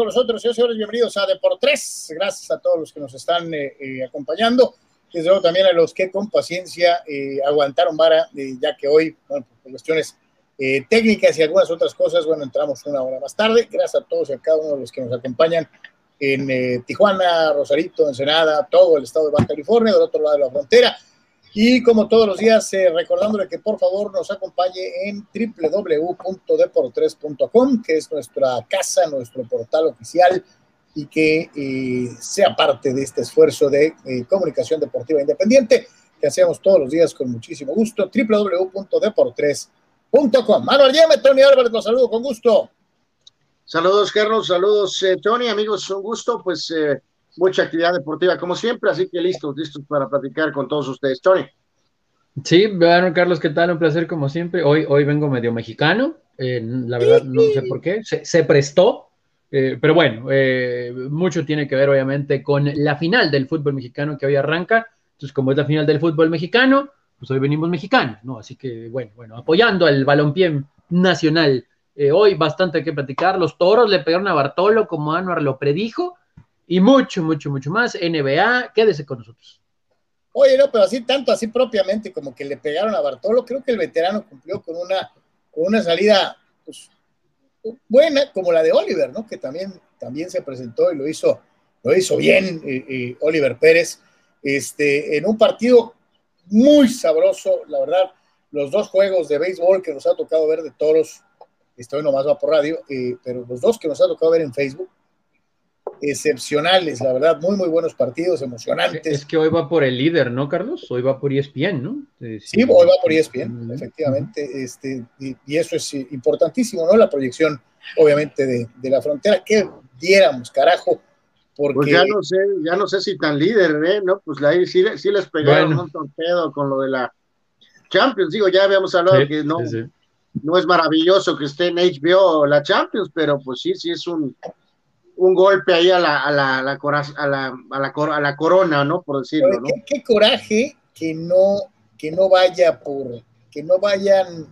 con nosotros, señores, bienvenidos a Deportes. Gracias a todos los que nos están eh, eh, acompañando. Desde luego también a los que con paciencia eh, aguantaron vara, ya que hoy, bueno, por cuestiones técnicas y algunas otras cosas, bueno, entramos una hora más tarde. Gracias a todos y a cada uno de los que nos acompañan en Tijuana, Rosarito, Ensenada, todo el estado de Baja California, del otro lado de la frontera. Y como todos los días, eh, recordándole que por favor nos acompañe en www.deportres.com, que es nuestra casa, nuestro portal oficial, y que eh, sea parte de este esfuerzo de eh, comunicación deportiva independiente que hacemos todos los días con muchísimo gusto. www.deportres.com. Manuel Yeme, Tony Álvarez, los saludo con gusto. Saludos, Carlos, saludos, Tony, amigos, un gusto, pues mucha actividad deportiva como siempre, así que listos, listos para platicar con todos ustedes. Tony. Sí, bueno, Carlos, ¿qué tal? Un placer como siempre. Hoy, hoy vengo medio mexicano, eh, la verdad no sé por qué, se, prestó, eh, pero bueno, eh, mucho tiene que ver obviamente con la final del fútbol mexicano que hoy arranca. Entonces, como es la final del fútbol mexicano, pues hoy venimos mexicanos, ¿no? Así que bueno, bueno, apoyando al balompié nacional. hoy bastante que platicar. Los toros le pegaron a Bartolo como Anuar lo predijo y mucho, mucho, mucho más. NBA, quédese con nosotros. Oye, no, pero así tanto, así propiamente como que le pegaron a Bartolo, creo que el veterano cumplió con una, con una salida pues, buena, como la de Oliver, ¿no? Que también, también se presentó y lo hizo, lo hizo bien eh, eh, Oliver Pérez, este, en un partido muy sabroso, la verdad, los dos juegos de béisbol que nos ha tocado ver de toros, estoy nomás va por radio, eh, pero los dos que nos ha tocado ver en Facebook, excepcionales, la verdad, muy, muy buenos partidos, emocionantes. Es que hoy va por el líder, ¿no, Carlos? Hoy va por ESPN, ¿no? Sí, hoy va por ESPN, efectivamente, este, y, eso es importantísimo, ¿no? La proyección, obviamente, de, la frontera, que diéramos, carajo, porque... Pues ya no sé, ya no sé si tan líder, ¿eh? ¿No? Pues ahí sí, sí les pegaron un torpedo con lo de la Champions, digo, ya habíamos hablado que no... No es maravilloso que esté en HBO la Champions, pero pues sí, sí es un, un golpe ahí a la, a la, a la, a la, a la, corona, ¿no? Por decirlo, ¿no? Qué, coraje que no, que no vaya por, que no vayan,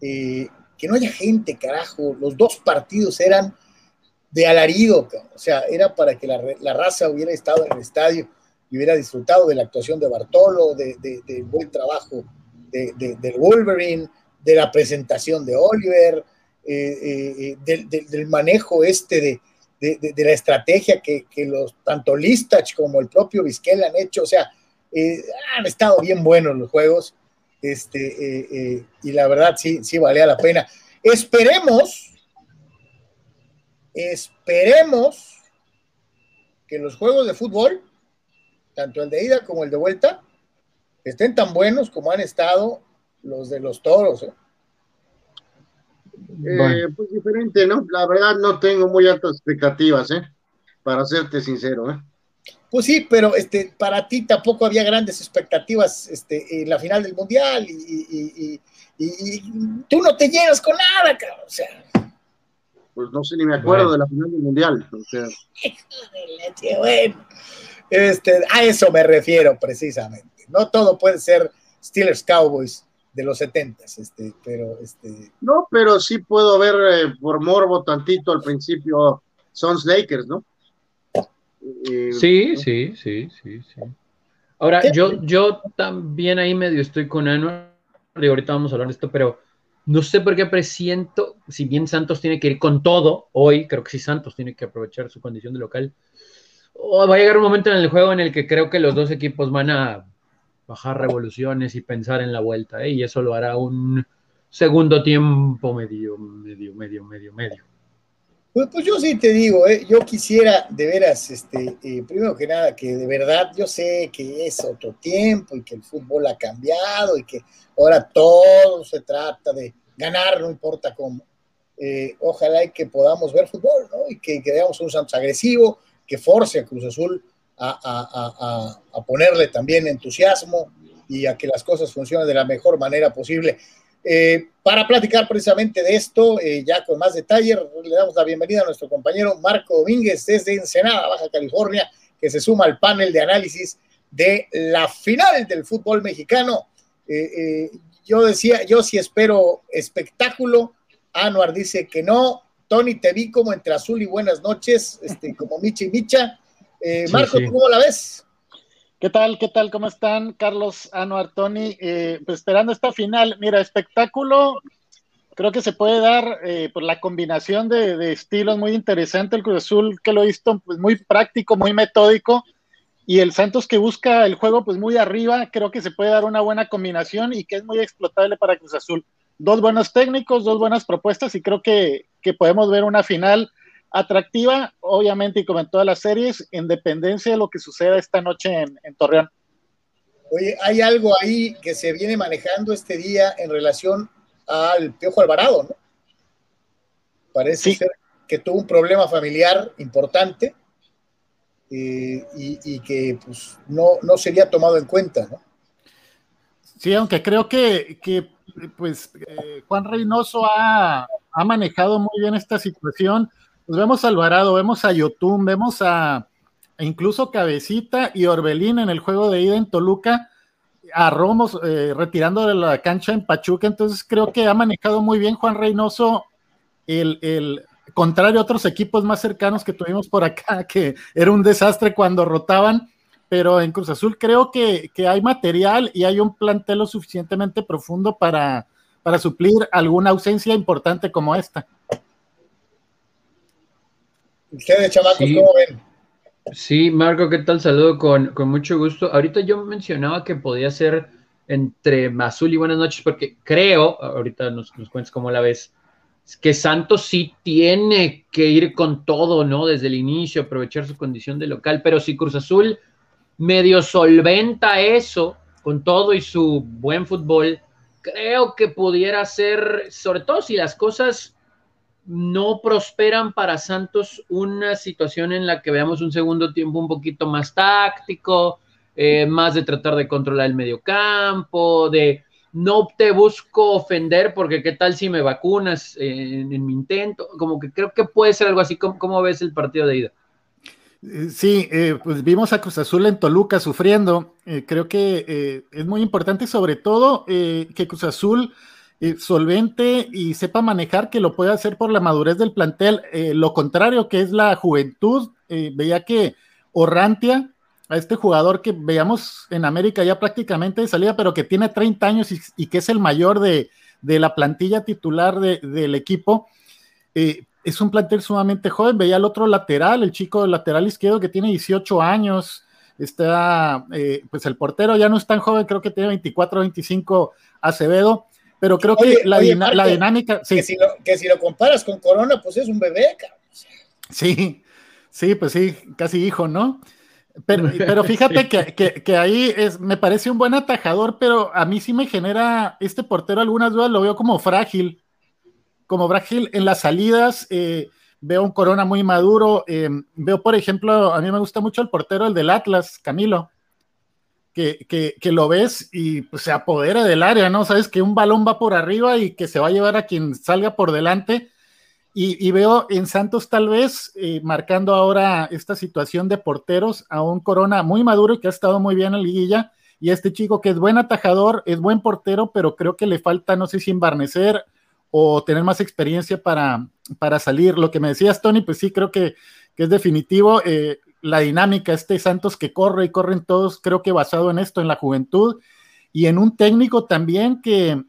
eh, que no haya gente, carajo. Los dos partidos eran de alarido, o sea, era para que la, raza hubiera estado en el estadio y hubiera disfrutado de la actuación de Bartolo, de, del buen trabajo de, del Wolverine, de la presentación de Oliver, eh, eh, del, manejo este de, de, la estrategia que, los tanto Listach como el propio Vizquel han hecho, o sea, eh, han estado bien buenos los juegos, este, eh, eh, y la verdad sí, sí valía la pena. Esperemos, esperemos que los juegos de fútbol, tanto el de ida como el de vuelta, estén tan buenos como han estado los de los toros. Eh, pues diferente, ¿no? La verdad no tengo muy altas expectativas, ¿eh? Para serte sincero, ¿eh? Pues sí, pero este, para ti tampoco había grandes expectativas este, en la final del Mundial y, tú no te llenas con nada, cabrón. O sea. Pues no sé ni me acuerdo de la final del Mundial. O sea. bueno. Este, a eso me refiero precisamente. No todo puede ser Steelers Cowboys de los setentas, este, pero este. No, pero sí puedo ver eh, por morbo tantito al principio Sons Lakers, ¿no? Eh, sí, sí, sí, sí, sí. Ahora, yo, yo también ahí medio estoy con Anuar, y ahorita vamos a hablar de esto, pero no sé por qué presiento, si bien Santos tiene que ir con todo hoy, creo que sí Santos tiene que aprovechar su condición de local, o va a llegar un momento en el juego en el que creo que los dos equipos van a bajar revoluciones y pensar en la vuelta, ¿eh? y eso lo hará un segundo tiempo medio, medio, medio, medio, medio. Pues, pues yo sí te digo, ¿eh? yo quisiera de veras, este, eh, primero que nada, que de verdad yo sé que es otro tiempo y que el fútbol ha cambiado y que ahora todo se trata de ganar, no importa cómo. Eh, ojalá y que podamos ver fútbol, ¿no? Y que, que veamos un Santos agresivo, que force a Cruz Azul a, ponerle también entusiasmo y a que las cosas funcionen de la mejor manera posible. Eh, para platicar precisamente de esto, eh, ya con más detalle, le damos la bienvenida a nuestro compañero Marco Domínguez desde Ensenada, Baja California, que se suma al panel de análisis de la final del fútbol mexicano. Eh, yo decía, yo sí espero espectáculo. Anuar dice que no, Tony, te vi como entre azul y buenas noches, este, como Micha y Micha. Eh, Marco, ¿cómo la ves? ¿Qué tal? ¿Qué tal? ¿Cómo están? Carlos, Anuar, Tony, eh, pues esperando esta final. Mira, espectáculo, creo que se puede dar eh, por la combinación de, estilos muy interesante. El Cruz Azul que lo he visto pues, muy práctico, muy metódico. Y el Santos que busca el juego pues muy arriba, creo que se puede dar una buena combinación y que es muy explotable para Cruz Azul. Dos buenos técnicos, dos buenas propuestas y creo que, que podemos ver una final atractiva, obviamente, y como en todas las series, en dependencia de lo que suceda esta noche en, Torreón. Oye, hay algo ahí que se viene manejando este día en relación al Piojo Alvarado, ¿no? Parece ser que tuvo un problema familiar importante eh, y, que pues, no, no sería tomado en cuenta, ¿no? Sí, aunque creo que, que pues eh, Juan Reynoso ha, ha, manejado muy bien esta situación pues vemos a Alvarado, vemos a Yotun, vemos a, incluso Cabecita y Orbelín en el juego de ida en Toluca, a Romos eh, retirando de la cancha en Pachuca, entonces creo que ha manejado muy bien Juan Reynoso el, contrario a otros equipos más cercanos que tuvimos por acá, que era un desastre cuando rotaban, pero en Cruz Azul creo que, hay material y hay un plantel lo suficientemente profundo para, para suplir alguna ausencia importante como esta. Ustedes, chamacos, ¿cómo ven? Sí, Marco, ¿qué tal? Saludo con, mucho gusto. Ahorita yo mencionaba que podía ser entre Mazul y Buenas noches, porque creo, ahorita nos, nos cuentas cómo la ves, que Santos sí tiene que ir con todo, ¿no? Desde el inicio, aprovechar su condición de local, pero si Cruz Azul medio solventa eso, con todo y su buen fútbol, creo que pudiera ser, sobre todo si las cosas no prosperan para Santos una situación en la que veamos un segundo tiempo un poquito más táctico, eh, más de tratar de controlar el medio campo, de no te busco ofender porque qué tal si me vacunas en, mi intento, como que creo que puede ser algo así, como, ves el partido de ida? Eh, sí, eh, pues vimos a Cruz Azul en Toluca sufriendo. creo que es muy importante, sobre todo que Cruz Azul eh, solvente y sepa manejar, que lo puede hacer por la madurez del plantel. Eh, lo contrario, que es la juventud, eh, veía que Orrantia, a este jugador que veíamos en América ya prácticamente de salida, pero que tiene 30 años y, que es el mayor de, la plantilla titular del equipo, es un plantel sumamente joven. Veía el otro lateral, el chico lateral izquierdo que tiene 18 años. Está, pues el portero ya no es tan joven, creo que tiene 24, 25 Acevedo pero creo que la, dinámica. Sí. Que, si lo, comparas con Corona, pues es un bebé, cabrón. Sí, sí, pues sí, casi hijo, ¿no? Pero, pero fíjate que, ahí es, me parece un buen atajador, pero a mí sí me genera este portero algunas dudas, lo veo como frágil, como frágil en las salidas. Eh, veo un Corona muy maduro. Eh, veo, por ejemplo, a mí me gusta mucho el portero, el del Atlas, Camilo que, lo ves y pues, se apodera del área, ¿no? Sabes que un balón va por arriba y que se va a llevar a quien salga por delante. Y, veo en Santos tal vez eh, marcando ahora esta situación de porteros a un Corona muy maduro que ha estado muy bien en liguilla. Y este chico que es buen atajador, es buen portero, pero creo que le falta, no sé si embarnecer o tener más experiencia para, para salir. Lo que me decías, Tony, pues sí, creo que, que es definitivo. Eh, la dinámica, este Santos que corre y corren todos, creo que basado en esto, en la juventud y en un técnico también que,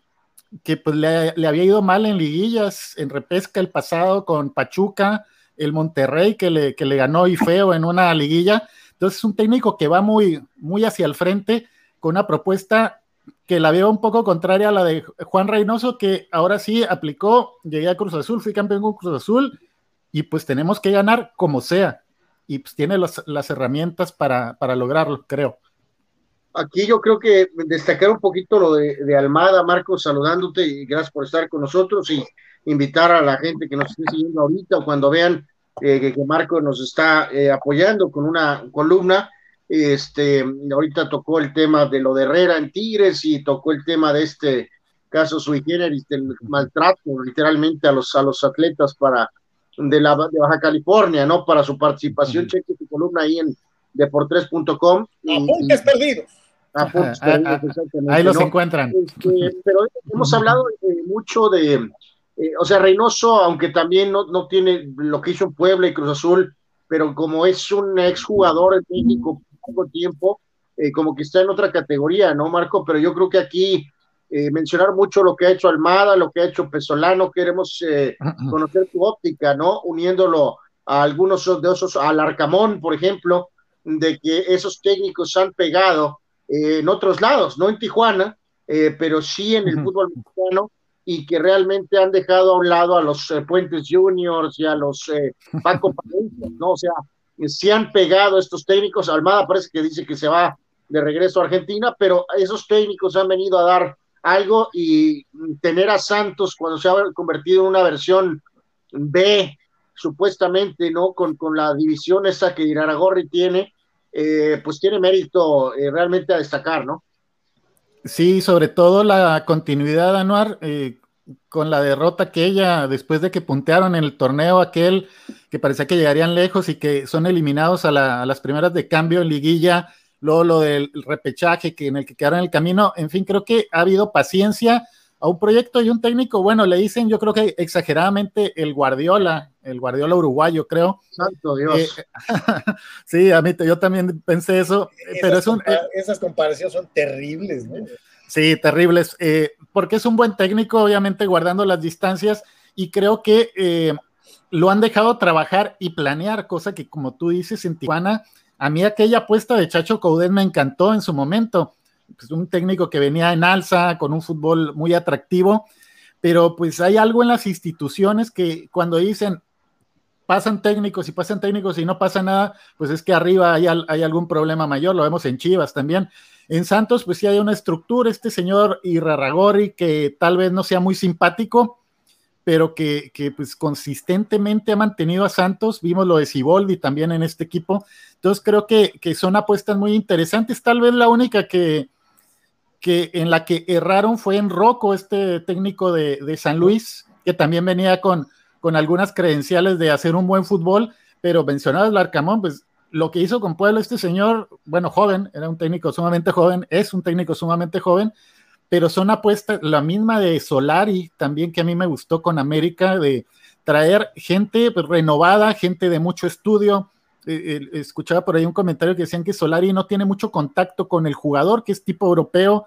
que pues le, había ido mal en liguillas, en repesca el pasado con Pachuca, el Monterrey que le, que le ganó y feo en una liguilla. Entonces es un técnico que va muy, muy hacia el frente con una propuesta que la veo un poco contraria a la de Juan Reynoso, que ahora sí aplicó, llegué a Cruz Azul, fui campeón con Cruz Azul y pues tenemos que ganar como sea y pues tiene las herramientas para, lograrlo, creo. Aquí yo creo que destacar un poquito lo de, Almada, Marcos, saludándote y gracias por estar con nosotros y invitar a la gente que nos esté siguiendo ahorita o cuando vean eh, que, Marco nos está eh, apoyando con una columna. Este, ahorita tocó el tema de lo de Herrera en Tigres y tocó el tema de este caso sui generis del maltrato literalmente a los, a los atletas para de, la, de Baja California, ¿no? Para su participación, cheque su columna ahí en deportres.com. Apuntes perdidos. Apuntes perdidos, exactamente. Ahí los encuentran. Este, pero hemos hablado eh, mucho de, eh, o sea, Reynoso, aunque también no, no tiene lo que hizo en Puebla y Cruz Azul, pero como es un exjugador en México por poco tiempo, eh, como que está en otra categoría, ¿no, Marco? Pero yo creo que aquí eh, mencionar mucho lo que ha hecho Almada, lo que ha hecho Pesolano, queremos conocer tu óptica, ¿no? Uniéndolo a algunos de esos, al Arcamón, por ejemplo, de que esos técnicos han pegado en otros lados, no en Tijuana, pero sí en el fútbol mexicano, y que realmente han dejado a un lado a los eh, Puentes Juniors y a los eh, Paco Palencia, ¿no? O sea, si han pegado estos técnicos, Almada parece que dice que se va de regreso a Argentina, pero esos técnicos han venido a dar algo y tener a Santos cuando se ha convertido en una versión B, supuestamente, ¿no? Con, con la división esa que Iraragorri tiene, eh, pues tiene mérito realmente a destacar, ¿no? Sí, sobre todo la continuidad, Anuar, eh, con la derrota aquella, después de que puntearon en el torneo aquel, que parecía que llegarían lejos y que son eliminados a, las primeras de cambio en liguilla, luego lo del repechaje que en el que quedaron en el camino, en fin, creo que ha habido paciencia a un proyecto y un técnico, bueno, le dicen yo creo que exageradamente el Guardiola, el Guardiola uruguayo, creo. Santo Dios. Eh, sí, a mí yo también pensé eso, pero es un... Eh, esas comparaciones son terribles, ¿no? Sí, terribles, eh, porque es un buen técnico, obviamente guardando las distancias, y creo que lo han dejado trabajar y planear, cosa que como tú dices en Tijuana, a mí aquella apuesta de Chacho Coudet me encantó en su momento, pues un técnico que venía en alza, con un fútbol muy atractivo, pero pues hay algo en las instituciones que cuando dicen pasan técnicos y pasan técnicos y no pasa nada, pues es que arriba hay, hay algún problema mayor, lo vemos en Chivas también. En Santos, pues sí hay una estructura, este señor Irarragori, que tal vez no sea muy simpático, pero que, que, pues consistentemente ha mantenido a Santos. Vimos lo de Siboldi también en este equipo. Entonces creo que, que son apuestas muy interesantes. Tal vez la única que, que en la que erraron fue en Rocco, este técnico de, de San Luis, que también venía con, con algunas credenciales de hacer un buen fútbol, pero mencionado el Arcamón, pues lo que hizo con Pueblo este señor, bueno, joven, era un técnico sumamente joven, es un técnico sumamente joven, pero son apuestas, la misma de Solari, también que a mí me gustó con América, de traer gente renovada, gente de mucho estudio, eh, escuchaba por ahí un comentario que decían que Solari no tiene mucho contacto con el jugador, que es tipo europeo,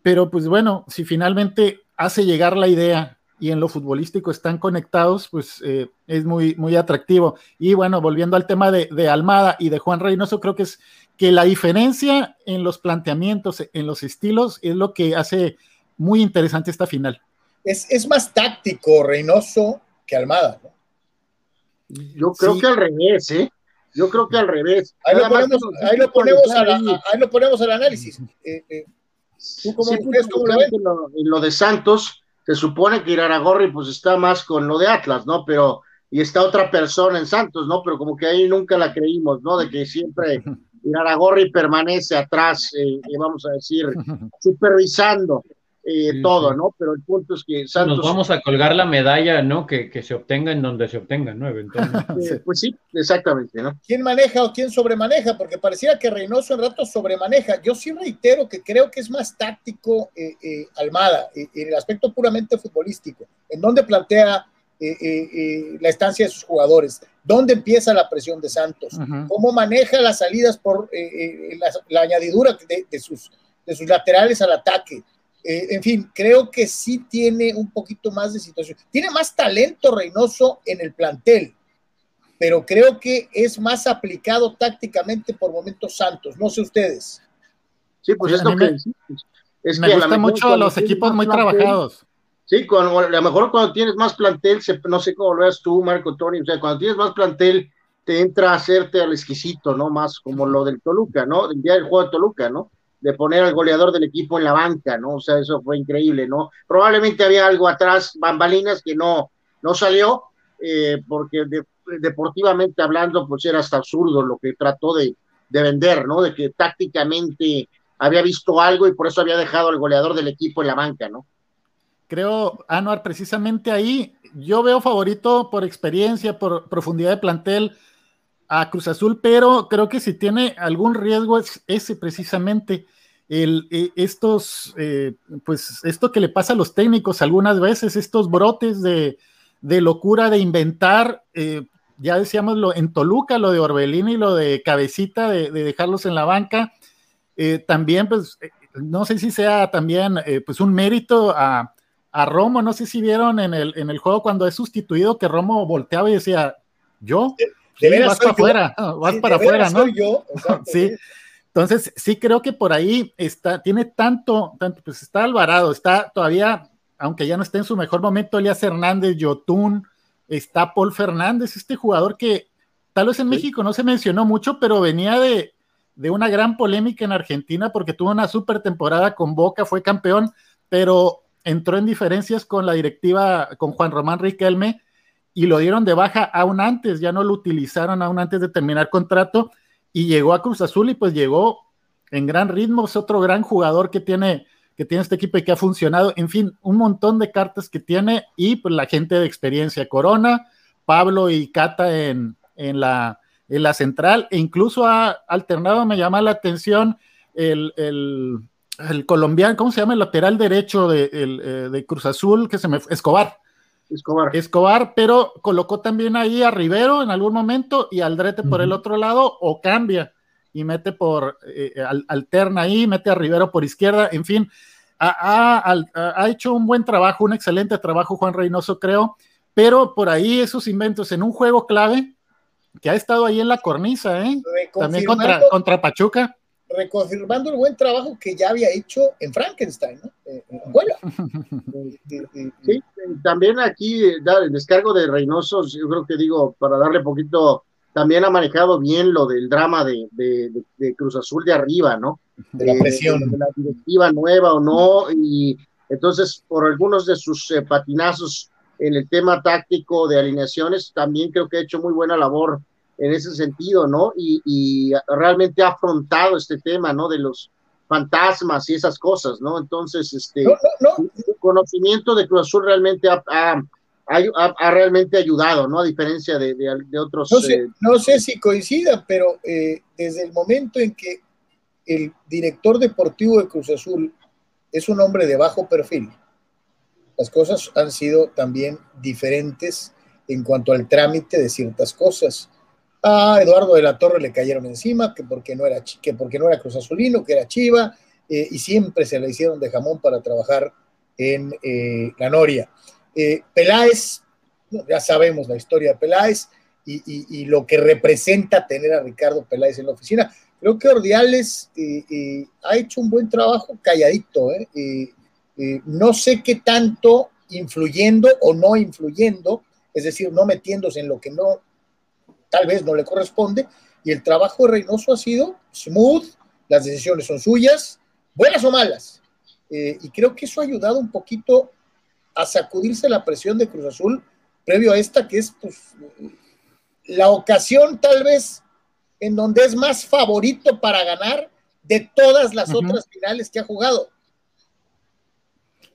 pero pues bueno, si finalmente hace llegar la idea y en lo futbolístico están conectados, pues eh, es muy, muy atractivo. Y bueno, volviendo al tema de, de, Almada y de Juan Reynoso, creo que es que la diferencia en los planteamientos, en los estilos, es lo que hace muy interesante esta final. Es, es más táctico Reynoso que Almada, ¿no? Yo creo que al revés, ¿eh? Yo creo que al revés. Ahí lo ponemos, ahí lo ponemos, a ahí lo ponemos al análisis. Eh, eh, ¿Tú cómo, sí, cómo lo ves? Lo, lo, de Santos, se supone que Iraragorri pues está más con lo de Atlas, ¿no? Pero, y está otra persona en Santos, ¿no? Pero como que ahí nunca la creímos, ¿no? De que siempre Iraragorri permanece atrás, eh, vamos a decir, supervisando eh, todo, ¿no? Pero el punto es que Santos... Nos vamos a colgar la medalla, ¿no? Que, que se obtenga en donde se obtenga, ¿no? Eventualmente. Eh, pues sí, exactamente, ¿no? ¿Quién maneja o quién sobremaneja? Porque pareciera que Reynoso en rato sobremaneja. Yo sí reitero que creo que es más táctico eh, eh, Almada, en el aspecto puramente futbolístico, en donde plantea la estancia de sus jugadores, dónde empieza la presión de Santos, uh -huh. cómo maneja las salidas por la, la, añadidura de, de, sus, de sus laterales al ataque, eh, en fin, creo que sí tiene un poquito más de situación. Tiene más talento Reynoso en el plantel, pero creo que es más aplicado tácticamente por momentos Santos. No sé ustedes. Sí, pues es lo que es me gusta mucho los equipos muy trabajados. Sí, cuando, a lo mejor cuando tienes más plantel, no sé cómo lo veas tú, Marco Tony, o sea, cuando tienes más plantel, te entra a hacerte al exquisito, ¿no? Más como lo del Toluca, ¿no? El día del juego de Toluca, ¿no? de poner al goleador del equipo en la banca, ¿no? O sea, eso fue increíble, ¿no? Probablemente había algo atrás, bambalinas, que no, no salió, eh, porque de, deportivamente hablando, pues era hasta absurdo lo que trató de, de, vender, ¿no? De que tácticamente había visto algo y por eso había dejado al goleador del equipo en la banca, ¿no? Creo, Anuar, precisamente ahí yo veo favorito por experiencia, por profundidad de plantel, a Cruz Azul, pero creo que si tiene algún riesgo es ese precisamente, el, eh, estos, eh, pues esto que le pasa a los técnicos algunas veces, estos brotes de, locura de inventar, eh, ya decíamos lo en Toluca, lo de Orbelín y lo de Cabecita, de, dejarlos en la banca, también pues no sé si sea también pues un mérito a, Romo, no sé si vieron en el, en el juego cuando es sustituido que Romo volteaba y decía, yo, vas para afuera, vas para afuera, ¿no? Yo, sí. Entonces, sí creo que por ahí está, tiene tanto, tanto, pues está Alvarado, está todavía, aunque ya no esté en su mejor momento, Elias Hernández, Yotun, está Paul Fernández, este jugador que tal vez en México no se mencionó mucho, pero venía de, de una gran polémica en Argentina porque tuvo una super temporada con Boca, fue campeón, pero entró en diferencias con la directiva, con Juan Román Riquelme, y lo dieron de baja aún antes, ya no lo utilizaron aún antes de terminar contrato y llegó a Cruz Azul y pues llegó en gran ritmo, es otro gran jugador que tiene, que tiene este equipo y que ha funcionado, en fin, un montón de cartas que tiene y pues la gente de experiencia, Corona, Pablo y Cata en, en, la, en la central, e incluso ha alternado, me llama la atención el, el, el colombiano, ¿cómo se llama? El lateral derecho de, eh, de Cruz Azul, que se me Escobar Escobar. Escobar, pero colocó también ahí a Rivero en algún momento y Aldrete por el otro lado o cambia y mete por, eh, alterna ahí, mete a Rivero por izquierda, en fin, ha, hecho un buen trabajo, un excelente trabajo Juan Reynoso, creo, pero por ahí esos inventos en un juego clave que ha estado ahí en la cornisa, ¿eh? también contra, contra Pachuca reconfirmando el buen trabajo que ya había hecho en Frankenstein, ¿no? Eh, sí, también aquí el descargo de Reynoso, yo creo que digo, para darle poquito, también ha manejado bien lo del drama de, de, Cruz Azul de arriba, ¿no? De la presión. De, la directiva nueva o no, y entonces por algunos de sus eh, patinazos en el tema táctico de alineaciones, también creo que ha hecho muy buena labor en ese sentido, ¿no? Y, realmente ha afrontado este tema, ¿no? De los fantasmas y esas cosas, ¿no? Entonces, este, el conocimiento de Cruz Azul realmente ha, ha, realmente ayudado, ¿no? A diferencia de, de, otros. No sé, eh, no sé, si coincida, pero eh, desde el momento en que el director deportivo de Cruz Azul es un hombre de bajo perfil, las cosas han sido también diferentes en cuanto al trámite de ciertas cosas a Eduardo de la Torre le cayeron encima, que porque no era, que porque no era Cruz Azulino, que era Chiva, eh, y siempre se le hicieron de jamón para trabajar en eh, la Noria. Eh, Peláez, ya sabemos la historia de Peláez y, lo que representa tener a Ricardo Peláez en la oficina. Creo que Ordiales ha hecho un buen trabajo calladito. no sé qué tanto influyendo o no influyendo, es decir, no metiéndose en lo que no tal vez no le corresponde, y el trabajo de Reynoso ha sido smooth, las decisiones son suyas, buenas o malas. Eh, y creo que eso ha ayudado un poquito a sacudirse la presión de Cruz Azul previo a esta, que es pues, la ocasión tal vez en donde es más favorito para ganar de todas las otras finales que ha jugado.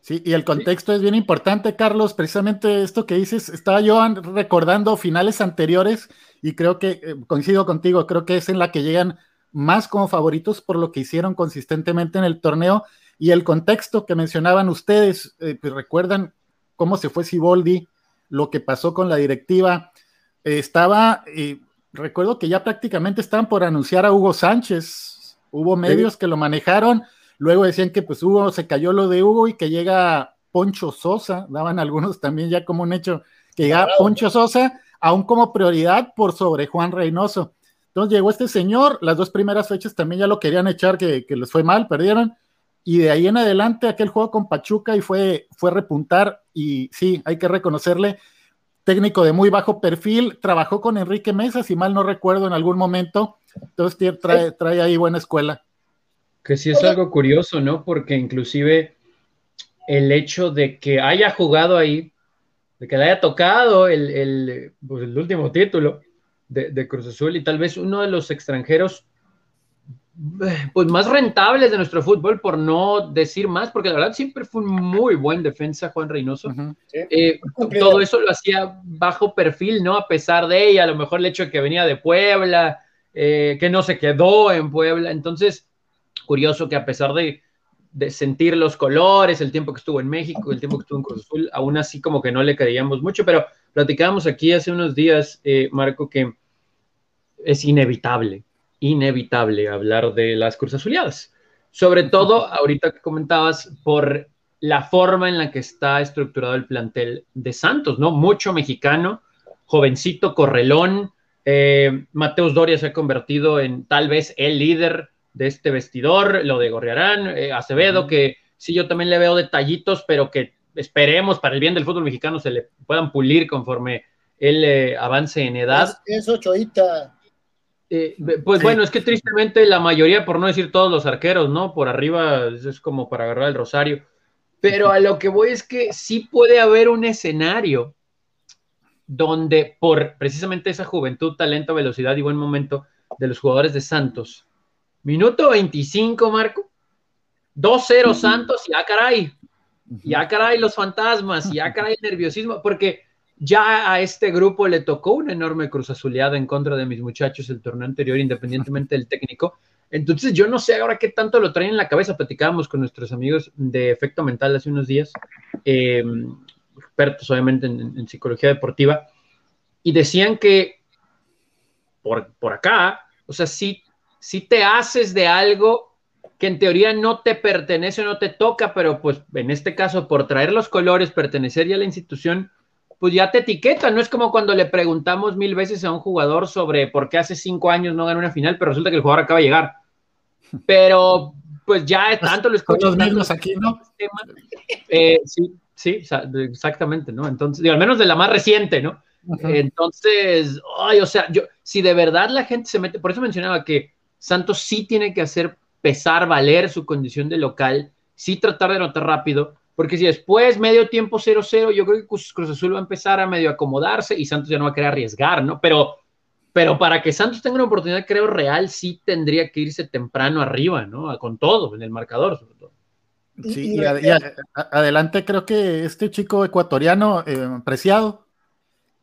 Sí, y el contexto es bien importante, Carlos. Precisamente esto que dices, estaba yo recordando finales anteriores y creo que eh, coincido contigo, creo que es en la que llegan más como favoritos por lo que hicieron consistentemente en el torneo. Y el contexto que mencionaban ustedes, eh, pues recuerdan cómo se fue Siboldi, lo que pasó con la directiva. Eh, estaba, recuerdo que ya prácticamente estaban por anunciar a Hugo Sánchez, hubo medios que lo manejaron Luego decían que pues Hugo se cayó lo de Hugo y que llega Poncho Sosa, daban algunos también ya como un hecho que llega Poncho Sosa, aún como prioridad por sobre Juan Reynoso. Entonces llegó este señor, las dos primeras fechas también ya lo querían echar, que, les fue mal, perdieron, y de ahí en adelante aquel juego con Pachuca y fue, fue repuntar, y sí, hay que reconocerle, técnico de muy bajo perfil, trabajó con Enrique Mesa, si mal no recuerdo en algún momento, entonces trae, trae ahí buena escuela. Que sí es algo curioso, ¿no? Porque inclusive el hecho de que haya jugado ahí, de que le haya tocado el, el, pues, último título de, Cruz Azul y tal vez uno de los extranjeros pues más rentables de nuestro fútbol, por no decir más, porque la verdad siempre fue un muy buen defensa Juan Reynoso. Eh, todo eso lo hacía bajo perfil, ¿no? A pesar de ella, a lo mejor el hecho de que venía de Puebla, eh, que no se quedó en Puebla. Entonces, curioso que a pesar de, sentir los colores, el tiempo que estuvo en México, el tiempo que estuvo en Cruz Azul, aún así como que no le creíamos mucho, pero platicábamos aquí hace unos días, eh, Marco, que es inevitable, inevitable hablar de las Cruz Azuleadas. Sobre todo, ahorita que comentabas, por la forma en la que está estructurado el plantel de Santos, ¿no? Mucho mexicano, jovencito, correlón. Eh, Mateus Doria se ha convertido en tal vez el líder de este vestidor, lo de Gorriarán, eh, Acevedo, que sí, yo también le veo detallitos, pero que esperemos para el bien del fútbol mexicano se le puedan pulir conforme él eh, avance en edad. Es, ochoita. pues bueno, es que tristemente la mayoría, por no decir todos los arqueros, ¿no? Por arriba es como para agarrar el rosario. Pero a lo que voy es que sí puede haber un escenario donde por precisamente esa juventud, talento, velocidad y buen momento de los jugadores de Santos, minuto 25, Marco, 2-0 Santos, ya caray, ya caray los fantasmas, ya caray el nerviosismo, porque ya a este grupo le tocó una enorme cruz azuleada en contra de mis muchachos el torneo anterior, independientemente del técnico. Entonces, yo no sé ahora qué tanto lo traen en la cabeza. Platicábamos con nuestros amigos de Efecto Mental hace unos días, em, expertos obviamente en, psicología deportiva, y decían que por, por acá, o sea, si, si te haces de algo que en teoría no te pertenece o no te toca, pero pues en este caso por traer los colores, pertenecer ya a la institución, pues ya te etiqueta, no es como cuando le preguntamos mil veces a un jugador sobre por qué hace cinco años no ganó una final, pero resulta que el jugador acaba de llegar pero pues ya es tanto lo escucho. Los mismos aquí, ¿no? Eh, sí, sí, exactamente, ¿no? Entonces, digo, al menos de la más reciente, ¿no? Entonces, ay, o sea, yo, si de verdad la gente se mete, por eso mencionaba que Santos sí tiene que hacer pesar, valer su condición de local, sí tratar de anotar rápido, porque si después medio tiempo 0-0, yo creo que Cruz Azul va a empezar a medio acomodarse y Santos ya no va a querer arriesgar, ¿no? Pero pero para que Santos tenga una oportunidad, creo, real, sí tendría que irse temprano arriba, ¿no? Con todo, en el marcador, sobre todo. Sí, y, adelante creo que este chico ecuatoriano, eh, Preciado,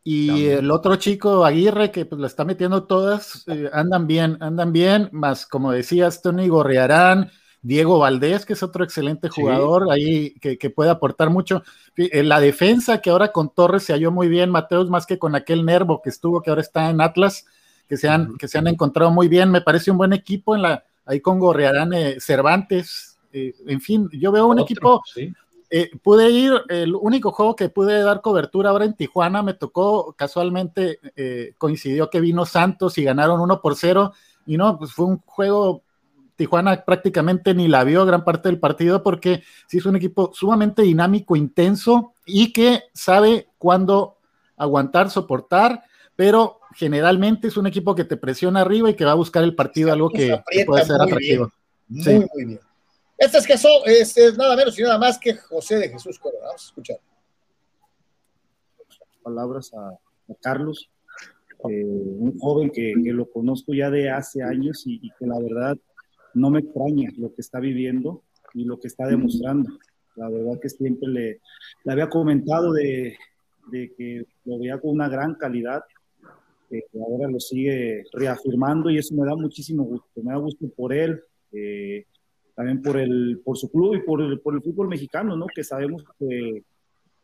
y el otro chico, Aguirre, que pues lo está metiendo todas, eh, andan bien, andan bien, más como decías, Tony Gorriarán, Diego Valdés, que es otro excelente jugador ahí que, puede aportar mucho. En la defensa, que ahora con Torres se halló muy bien, Mateos, más que con aquel Nervo que estuvo, que ahora está en Atlas, que se han, que se han encontrado muy bien. Me parece un buen equipo en la, ahí con Gorrearán eh, Cervantes. Eh, en fin, yo veo un equipo. Eh, pude ir, el único juego que pude dar cobertura ahora en Tijuana me tocó, casualmente coincidió que vino Santos y ganaron 1 por 0 y no, pues fue un juego Tijuana prácticamente ni la vio gran parte del partido porque sí es un equipo sumamente dinámico, intenso y que sabe cuándo aguantar, soportar, pero generalmente es un equipo que te presiona arriba y que va a buscar el partido, algo que, puede ser atractivo. Muy, muy bien. Este es, caso, este es nada menos y nada más que José de Jesús Corona. Vamos a escuchar. Palabras a, Carlos, eh, un joven que, lo conozco ya de hace años y que la verdad no me extraña lo que está viviendo y lo que está demostrando. La verdad que siempre le, había comentado de, de, que lo veía con una gran calidad, que ahora lo sigue reafirmando y eso me da muchísimo gusto. Me da gusto por él, eh, también por, el, por su club y por el, por el fútbol mexicano, ¿no? Que sabemos que,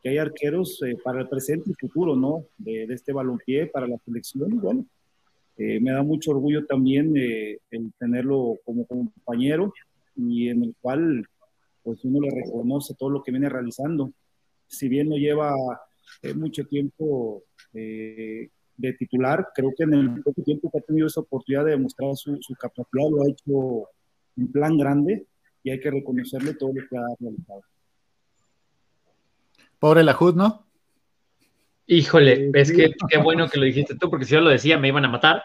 que hay arqueros eh, para el presente y futuro, ¿no? De, de este balompié para la selección. Bueno, eh, me da mucho orgullo también eh, el tenerlo como compañero y en el cual pues uno le reconoce todo lo que viene realizando. Si bien no lleva eh, mucho tiempo de titular, creo que en el poco tiempo que ha tenido esa oportunidad de demostrar su, su capacidad lo ha hecho en plan grande y hay que reconocerle todo lo que ha realizado. Pobre Lajud, ¿no? Híjole, es que qué bueno que lo dijiste tú, porque si yo lo decía me iban a matar.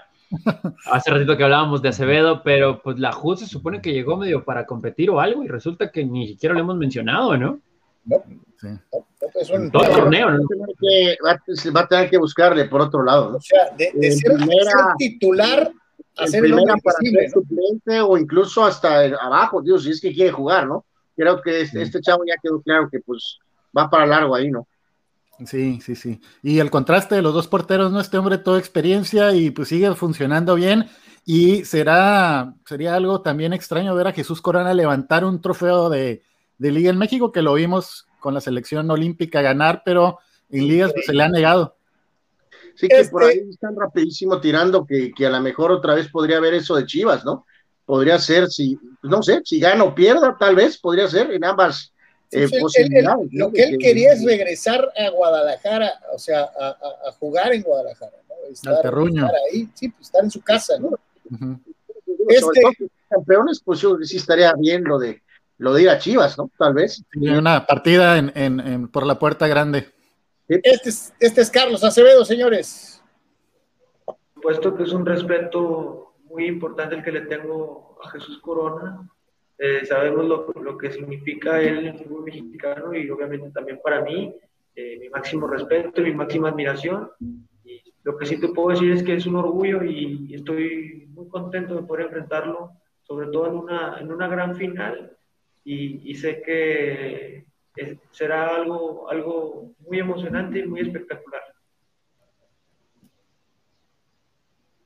Hace ratito que hablábamos de Acevedo, pero pues la JUD se supone que llegó medio para competir o algo y resulta que ni siquiera lo hemos mencionado, ¿no? No. Sí. Todo el torneo, ¿no? Va, a tener que buscarle por otro lado. ¿no? O sea, de, ser, titular a ser primera para ser suplente o incluso hasta abajo, Dios, si es que quiere jugar, ¿no? Creo que este, este chavo ya quedó claro que pues va para largo ahí, ¿no? Sí, sí, sí. Y el contraste de los dos porteros, ¿no? Este hombre toda experiencia y pues sigue funcionando bien. Y será, sería algo también extraño ver a Jesús Corona levantar un trofeo de, Liga en México, que lo vimos con la selección olímpica ganar, pero en ligas pues, se le ha negado. Sí, que por ahí este están rapidísimo tirando que, que a lo mejor otra vez podría haber eso de Chivas, ¿no? Podría ser, si, no sé, si gana o pierda, tal vez, podría ser en ambas eh, posibilidades. lo que él quería es regresar a Guadalajara, o sea, a, jugar en Guadalajara, ¿no? Estar, ahí, sí, pues estar en su casa, ¿no? este, campeones, pues yo sí estaría bien lo de lo de ir a Chivas, ¿no? Tal vez. una partida en, en, por la puerta grande. Este es, este es Carlos Acevedo, señores. Puesto que es un respeto muy importante el que le tengo a Jesús Corona. Eh, sabemos lo, lo, que significa él en el fútbol mexicano y obviamente también para mí, eh, mi máximo respeto, mi máxima admiración. Y lo que sí te puedo decir es que es un orgullo y, estoy muy contento de poder enfrentarlo, sobre todo en una, en una gran final. Y, y sé que será algo, algo muy emocionante y muy espectacular.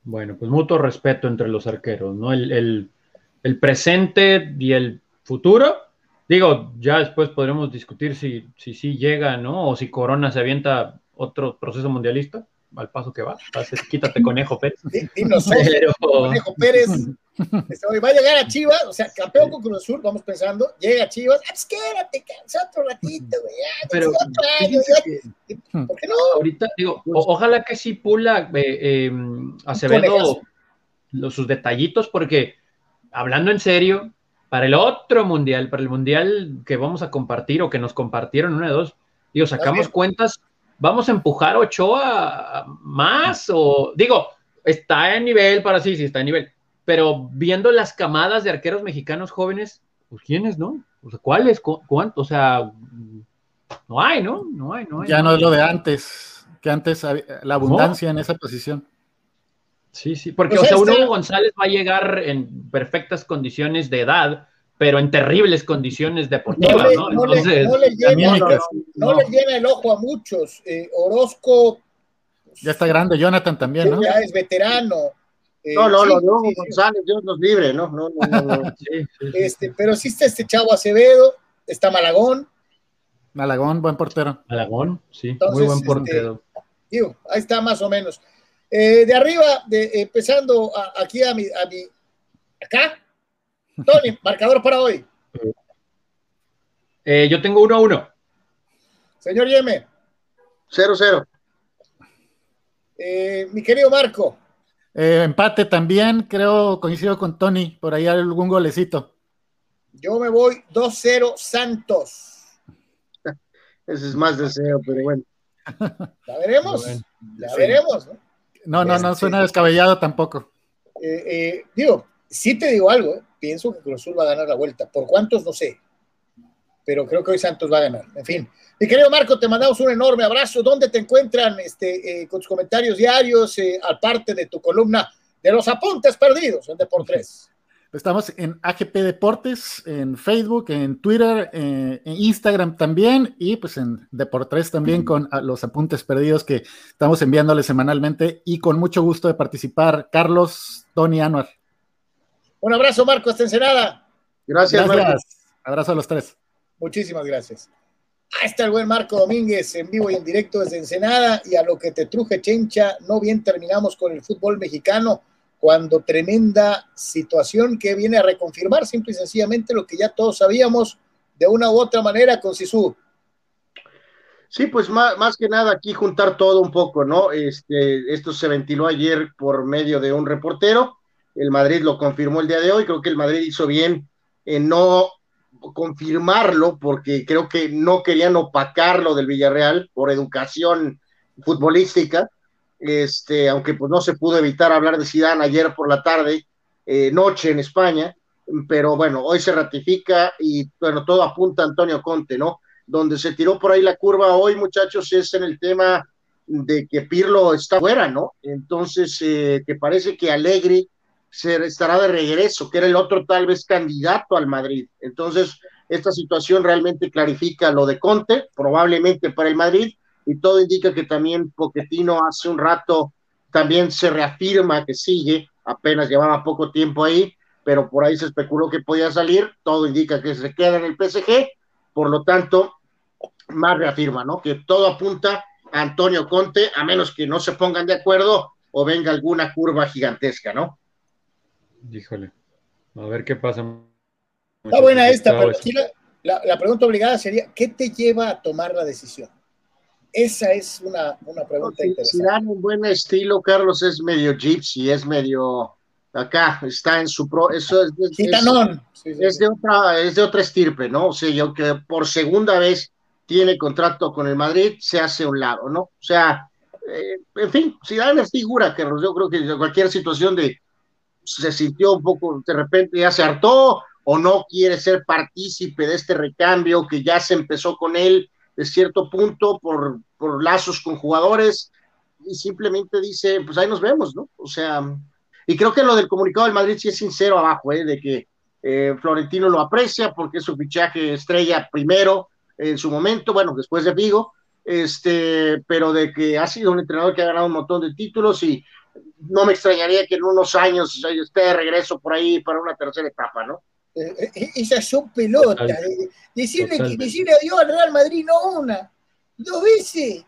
Bueno, pues mutuo respeto entre los arqueros, ¿no? El, el, presente y el futuro. Digo, ya después podremos discutir si sí si, llega, ¿no? O si Corona se avienta otro proceso mundialista al paso que va. quítate, Conejo Pérez. Dinos, Conejo Pérez este, va a llegar a Chivas, o sea, campeón con Cruz Azul, vamos pensando, llega a Chivas, ah, pues quédate, cansa otro ratito, güey, Pero, ¿por qué no? Ahorita, digo, ojalá que sí pula eh, em, Acevedo los, sus detallitos, porque hablando en serio, para el otro mundial, para el mundial que vamos a compartir o que nos compartieron una de dos, digo, sacamos cuentas, vamos a empujar Ochoa más o, digo, está en nivel para sí, sí está en nivel pero viendo las camadas de arqueros mexicanos jóvenes, pues quiénes, ¿no? O sea, ¿cuáles? ¿Cuántos? O sea, no hay, ¿no? No hay, no hay. Ya no, es lo de antes, que antes la abundancia en esa posición. Sí, sí, porque, pues o sea, uno González va a llegar en perfectas condiciones de edad, pero en terribles condiciones deportivas, ¿no? ¿no? Entonces, no le, llena, el ojo a muchos. Eh, Orozco. Ya está grande, Jonathan también, ¿no? Ya es veterano. Eh, no, no, no, no, González, Dios nos libre, no, no, no, no. este, pero sí está este chavo Acevedo, está Malagón. Malagón, buen portero. Malagón, sí, muy buen este, portero. digo, ahí está más o menos. Eh, de arriba, de, empezando aquí a mi, a mi, acá, Tony, marcador para hoy. Eh, yo tengo 1 a 1. Señor Yeme. 0-0. mi querido Marco. Eh, empate también, creo, coincido con Tony, por ahí algún golecito. Yo me voy 2-0 Santos. Ese es más deseo, pero bueno. La veremos, la veremos. No, no, no, este, suena descabellado tampoco. Eh, eh, digo, sí te digo algo, pienso que Cruz va a ganar la vuelta. ¿Por cuántos? No sé. Pero creo que hoy Santos va a ganar. En fin, mi querido Marco, te mandamos un enorme abrazo. ¿Dónde te encuentran este, eh, con tus comentarios diarios, eh, aparte de tu columna de los apuntes perdidos en Deportes? Estamos en AGP Deportes, en Facebook, en Twitter, eh, en Instagram también y pues en Deportes también con ah, los apuntes perdidos que estamos enviándoles semanalmente y con mucho gusto de participar. Carlos, Tony, Anuar. Un abrazo, Marco, hasta Ensenada. Gracias, gracias. Abrazo a los tres. Muchísimas gracias. Ahí está el buen Marco Domínguez en vivo y en directo desde Ensenada. Y a lo que te truje, Chencha, no bien terminamos con el fútbol mexicano, cuando tremenda situación que viene a reconfirmar simple y sencillamente lo que ya todos sabíamos de una u otra manera con Sisu. Sí, pues más, más, que nada aquí juntar todo un poco, ¿no? Este, esto se ventiló ayer por medio de un reportero. El Madrid lo confirmó el día de hoy. Creo que el Madrid hizo bien en no confirmarlo porque creo que no querían opacarlo del Villarreal por educación futbolística, este, aunque pues no se pudo evitar hablar de Zidane ayer por la tarde, eh, noche en España, pero bueno, hoy se ratifica y bueno, todo apunta a Antonio Conte, ¿no? Donde se tiró por ahí la curva hoy, muchachos, es en el tema de que Pirlo está fuera, ¿no? Entonces, eh, que parece que Alegre estará de regreso, que era el otro tal vez candidato al Madrid. Entonces, esta situación realmente clarifica lo de Conte, probablemente para el Madrid, y todo indica que también Poquetino hace un rato también se reafirma que sigue, apenas llevaba poco tiempo ahí, pero por ahí se especuló que podía salir, todo indica que se queda en el PSG, por lo tanto, más reafirma, ¿no? Que todo apunta a Antonio Conte, a menos que no se pongan de acuerdo o venga alguna curva gigantesca, ¿no? Híjole, a ver qué pasa. Está buena esta, pero la, pregunta obligada sería, ¿qué te lleva a tomar la decisión? Esa es una, pregunta interesante. Si dan un buen estilo, Carlos es medio gypsy, es medio acá, está en su pro, eso es, es, de otra, es de otra estirpe, ¿no? O sea, yo que por segunda vez tiene contrato con el Madrid, se hace un lado, ¿no? O sea, eh, en fin, si dan es figura, Carlos, yo creo que cualquier situación de se sintió un poco, de repente ya se hartó o no quiere ser partícipe de este recambio que ya se empezó con él de cierto punto por, por lazos con jugadores y simplemente dice, pues ahí nos vemos, ¿no? O sea, y creo que lo del comunicado del Madrid sí es sincero abajo, ¿eh? de que eh, Florentino lo aprecia porque es su fichaje estrella primero en su momento, bueno, después de Vigo, este, pero de que ha sido un entrenador que ha ganado un montón de títulos y no me extrañaría que en unos años esté de regreso por ahí para una tercera etapa, ¿no? Eh, eh, esas son pelotas. Decirle, que, decirle adiós al Real Madrid, no una, dos veces.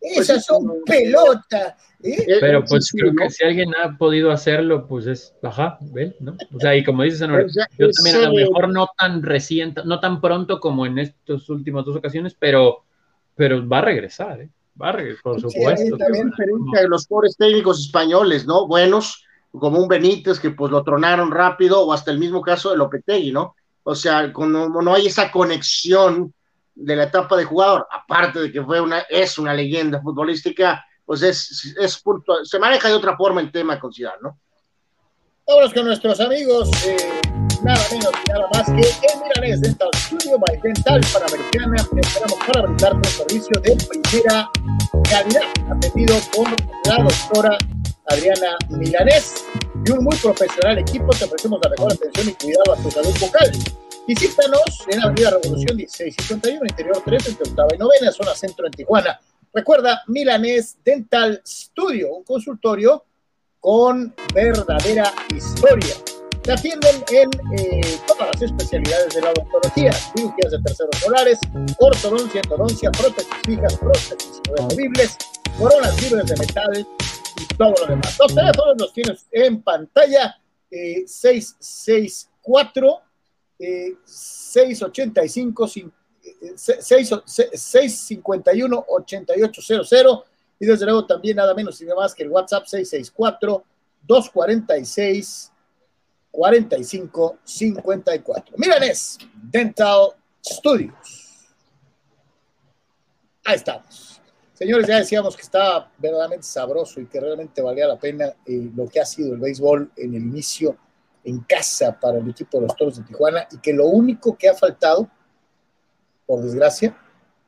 Pues esas son pelotas. ¿eh? Pero pues creo que si alguien ha podido hacerlo, pues es, ajá, ¿ven? ¿no? O sea, y como dices, yo también a lo mejor no tan reciente, no tan pronto como en estas últimas dos ocasiones, pero, pero va a regresar, ¿eh? Regresar, por supuesto. también diferente de los pobres técnicos españoles, ¿no? Buenos, como un Benítez que pues lo tronaron rápido, o hasta el mismo caso de Lopetegui, ¿no? O sea, como no hay esa conexión de la etapa de jugador, aparte de que fue una, es una leyenda futbolística, pues es, es punto, se maneja de otra forma el tema con Ciudad, ¿no? Vámonos con nuestros amigos, eh, nada menos y nada más que el Milanés Dental Studio by Dental Panamericana. Esperamos para brindarte un servicio de primera calidad, atendido por la doctora Adriana Milanés y un muy profesional equipo. Te ofrecemos la mejor atención y cuidado a tu salud vocal. Visítanos en Avenida Revolución 1651, interior 3, entre octava y novena, zona centro en Tijuana. Recuerda, Milanés Dental Studio, un consultorio con verdadera historia. Te atienden en eh, todas las especialidades de la odontología, cirugías de terceros solares, ortodoncia, endodoncia, prótesis fijas, prótesis removibles, coronas libres de metal y todo lo demás. Los teléfonos los tienes en pantalla, 664 685 651 8800 y desde luego también nada menos y nada más que el WhatsApp 664 246 45 54. Milanes Dental Studios. Ahí estamos. Señores, ya decíamos que estaba verdaderamente sabroso y que realmente valía la pena eh, lo que ha sido el béisbol en el inicio en casa para el equipo de los Toros de Tijuana y que lo único que ha faltado, por desgracia,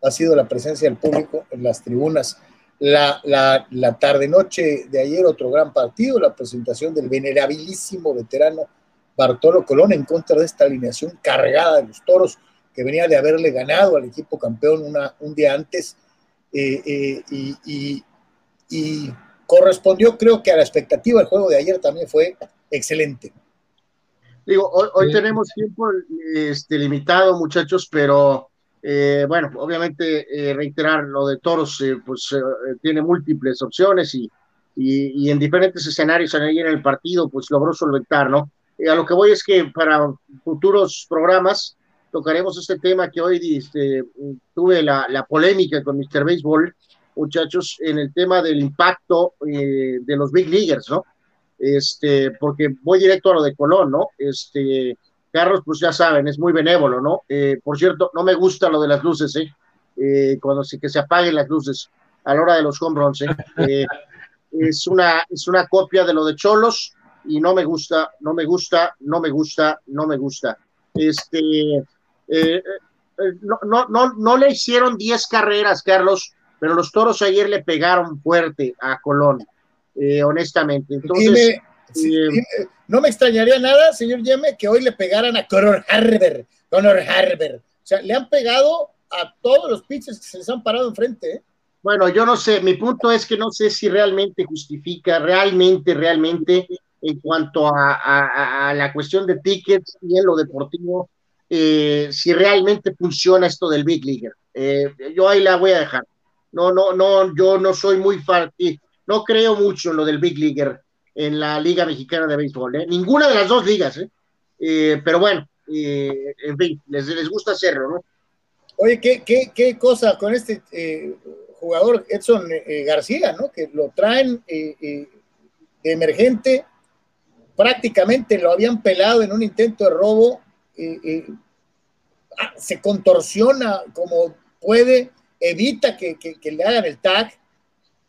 ha sido la presencia del público en las tribunas. La, la, tarde-noche de ayer, otro gran partido, la presentación del venerabilísimo veterano Bartolo Colón en contra de esta alineación cargada de los toros que venía de haberle ganado al equipo campeón una, un día antes eh, eh, y, y correspondió creo que a la expectativa el juego de ayer también fue excelente. Digo, hoy, tenemos tiempo este, limitado, muchachos, pero eh, bueno, obviamente eh, reiterar lo de Toros, eh, pues tiene múltiples opciones y, y, en diferentes escenarios en el partido, pues logró solventar, ¿no? a lo que voy es que para futuros programas tocaremos este tema que hoy este, tuve la, la, polémica con Mr. Baseball, muchachos, en el tema del impacto de los big leaguers, ¿no? este, porque voy directo a lo de Colón, ¿no? Este, Carlos, pues ya saben, es muy benévolo, ¿no? Eh, por cierto, no me gusta lo de las luces, ¿eh? eh cuando se, que se apaguen las luces a la hora de los home runs, ¿eh? ¿eh? es, una, es una copia de lo de Cholos y no me gusta, no me gusta, no me gusta, no me gusta. Este, no, no, no, no le hicieron 10 carreras, Carlos, pero los toros ayer le pegaron fuerte a Colón. Honestamente. Entonces, eh, no me extrañaría nada, señor Yeme, que hoy le pegaran a Conor Harber, Conor Harber. O sea, le han pegado a todos los pitches que se les han parado enfrente. ¿eh? Bueno, yo no sé, mi punto es que no sé si realmente justifica, realmente, realmente en cuanto a, la cuestión de tickets y en lo deportivo, eh, si realmente funciona esto del Big League. Eh, yo ahí la voy a dejar. No, no, no, yo no soy muy fan, no creo mucho en lo del Big League en la Liga Mexicana de Béisbol, ¿eh? ninguna de las dos ligas, pero bueno, en fin, les, les gusta hacerlo, ¿no? Oye, ¿qué, qué, qué cosa con este jugador Edson García, ¿no? Que lo traen de emergente, prácticamente lo habían pelado en un intento de robo, eh, eh, ah, se contorsiona como puede, evita que, le hagan el tag,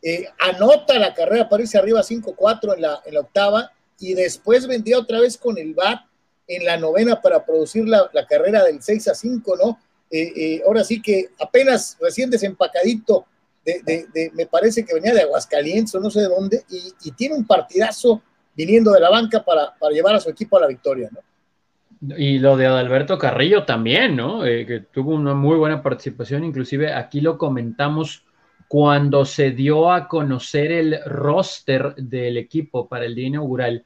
eh, anota la carrera para irse arriba 5-4 en la, en la octava y después vendía otra vez con el BAT en la novena para producir la, carrera del 6 a 5, ¿no? ahora sí que apenas recién desempacadito, de, me parece que venía de Aguascalientes o no sé de dónde, y, y tiene un partidazo viniendo de la banca para, llevar a su equipo a la victoria, ¿no? Y lo de Adalberto Carrillo también, ¿no? Eh, que tuvo una muy buena participación, inclusive aquí lo comentamos cuando se dio a conocer el roster del equipo para el día inaugural,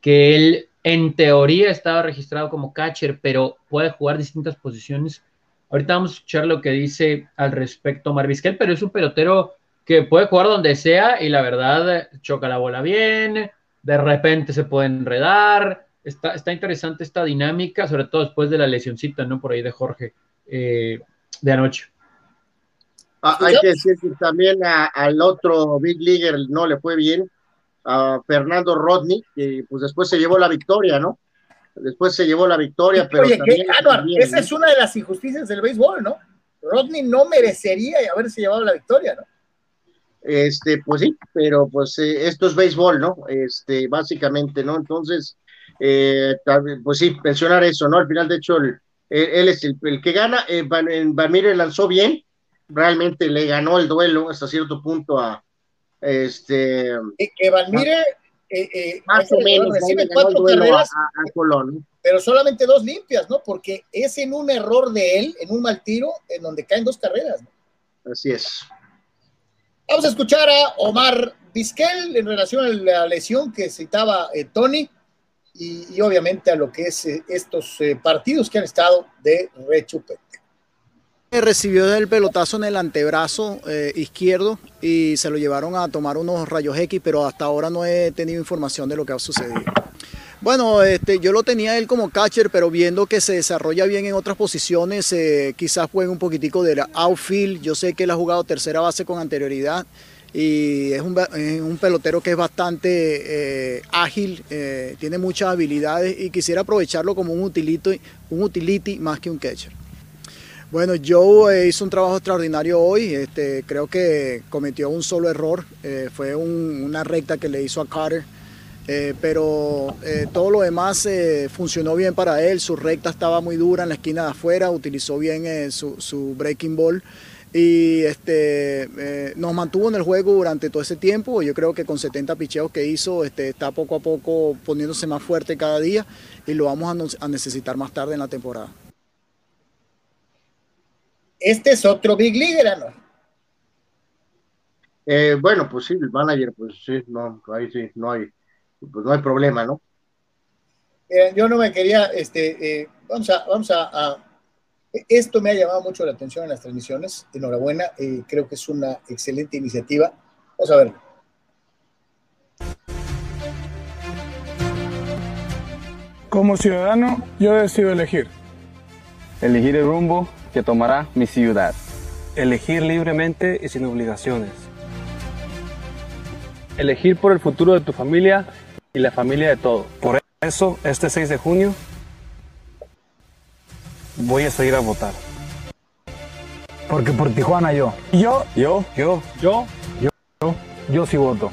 que él en teoría estaba registrado como catcher, pero puede jugar distintas posiciones. Ahorita vamos a escuchar lo que dice al respecto Marvisquel, pero es un pelotero que puede jugar donde sea y la verdad choca la bola bien, de repente se puede enredar. Está, interesante esta dinámica, sobre todo después de la lesioncita, ¿no? Por ahí de Jorge eh, de anoche. Ah, hay que decir que también al otro Big Leaguer no le fue bien, a Fernando Rodney, que pues después se llevó la victoria, ¿no? Después se llevó la victoria, pero. Oye, esa es una de las injusticias del béisbol, ¿no? Rodney no merecería haberse llevado la victoria, ¿no? Este, pues sí, pero pues eh, esto es béisbol, ¿no? Este, básicamente, ¿no? Entonces, eh, pues sí, mencionar eso, ¿no? Al final, de hecho, él, es el, que gana. Eh, Van, lanzó bien, realmente le ganó el duelo hasta cierto punto a este. Que Van más o menos recibe cuatro carreras, a, Colón. Pero solamente dos limpias, ¿no? Porque es en un error de él, en un mal tiro, en donde caen dos carreras, ¿no? Así es. Vamos a escuchar a Omar Vizquel en relación a la lesión que citaba eh, Tony y, obviamente a lo que es eh, estos eh, partidos que han estado de rechupete. Recibió el pelotazo en el antebrazo izquierdo y se lo llevaron a tomar unos rayos X, pero hasta ahora no he tenido información de lo que ha sucedido. Bueno, este, yo lo tenía él como catcher, pero viendo que se desarrolla bien en otras posiciones, eh, quizás juegue un poquitico de outfield. Yo sé que él ha jugado tercera base con anterioridad y es un, pelotero que es bastante eh, ágil, eh, tiene muchas habilidades y quisiera aprovecharlo como un utility, un utility más que un catcher. Bueno, Joe hizo un trabajo extraordinario hoy, este, creo que cometió un solo error, fue una recta que le hizo a Carter eh, pero eh, todo lo demás eh, funcionó bien para él, su recta estaba muy dura en la esquina de afuera, utilizó bien su, breaking ball y este, nos mantuvo en el juego durante todo ese tiempo. Yo creo que con 70 picheos que hizo este, está poco a poco poniéndose más fuerte cada día y lo vamos a, necesitar más tarde en la temporada. Este es otro Big Leaguer, ¿no? bueno, pues sí, el manager, pues sí, no, ahí sí, no hay pues no hay problema, ¿no? Eh, yo no me quería, este, eh, vamos a, vamos a, esto me ha llamado mucho la atención en las transmisiones, enhorabuena, eh, creo que es una excelente iniciativa, vamos a verlo. Como ciudadano, yo decido elegir. Elegir el rumbo que tomará mi ciudad. Elegir libremente y sin obligaciones. Elegir por el futuro de tu familia y la familia de todo. Por eso, este 6 de junio, voy a salir a votar. Porque por Tijuana yo. Yo. Yo. Yo. Yo. Yo. Yo, yo sí voto.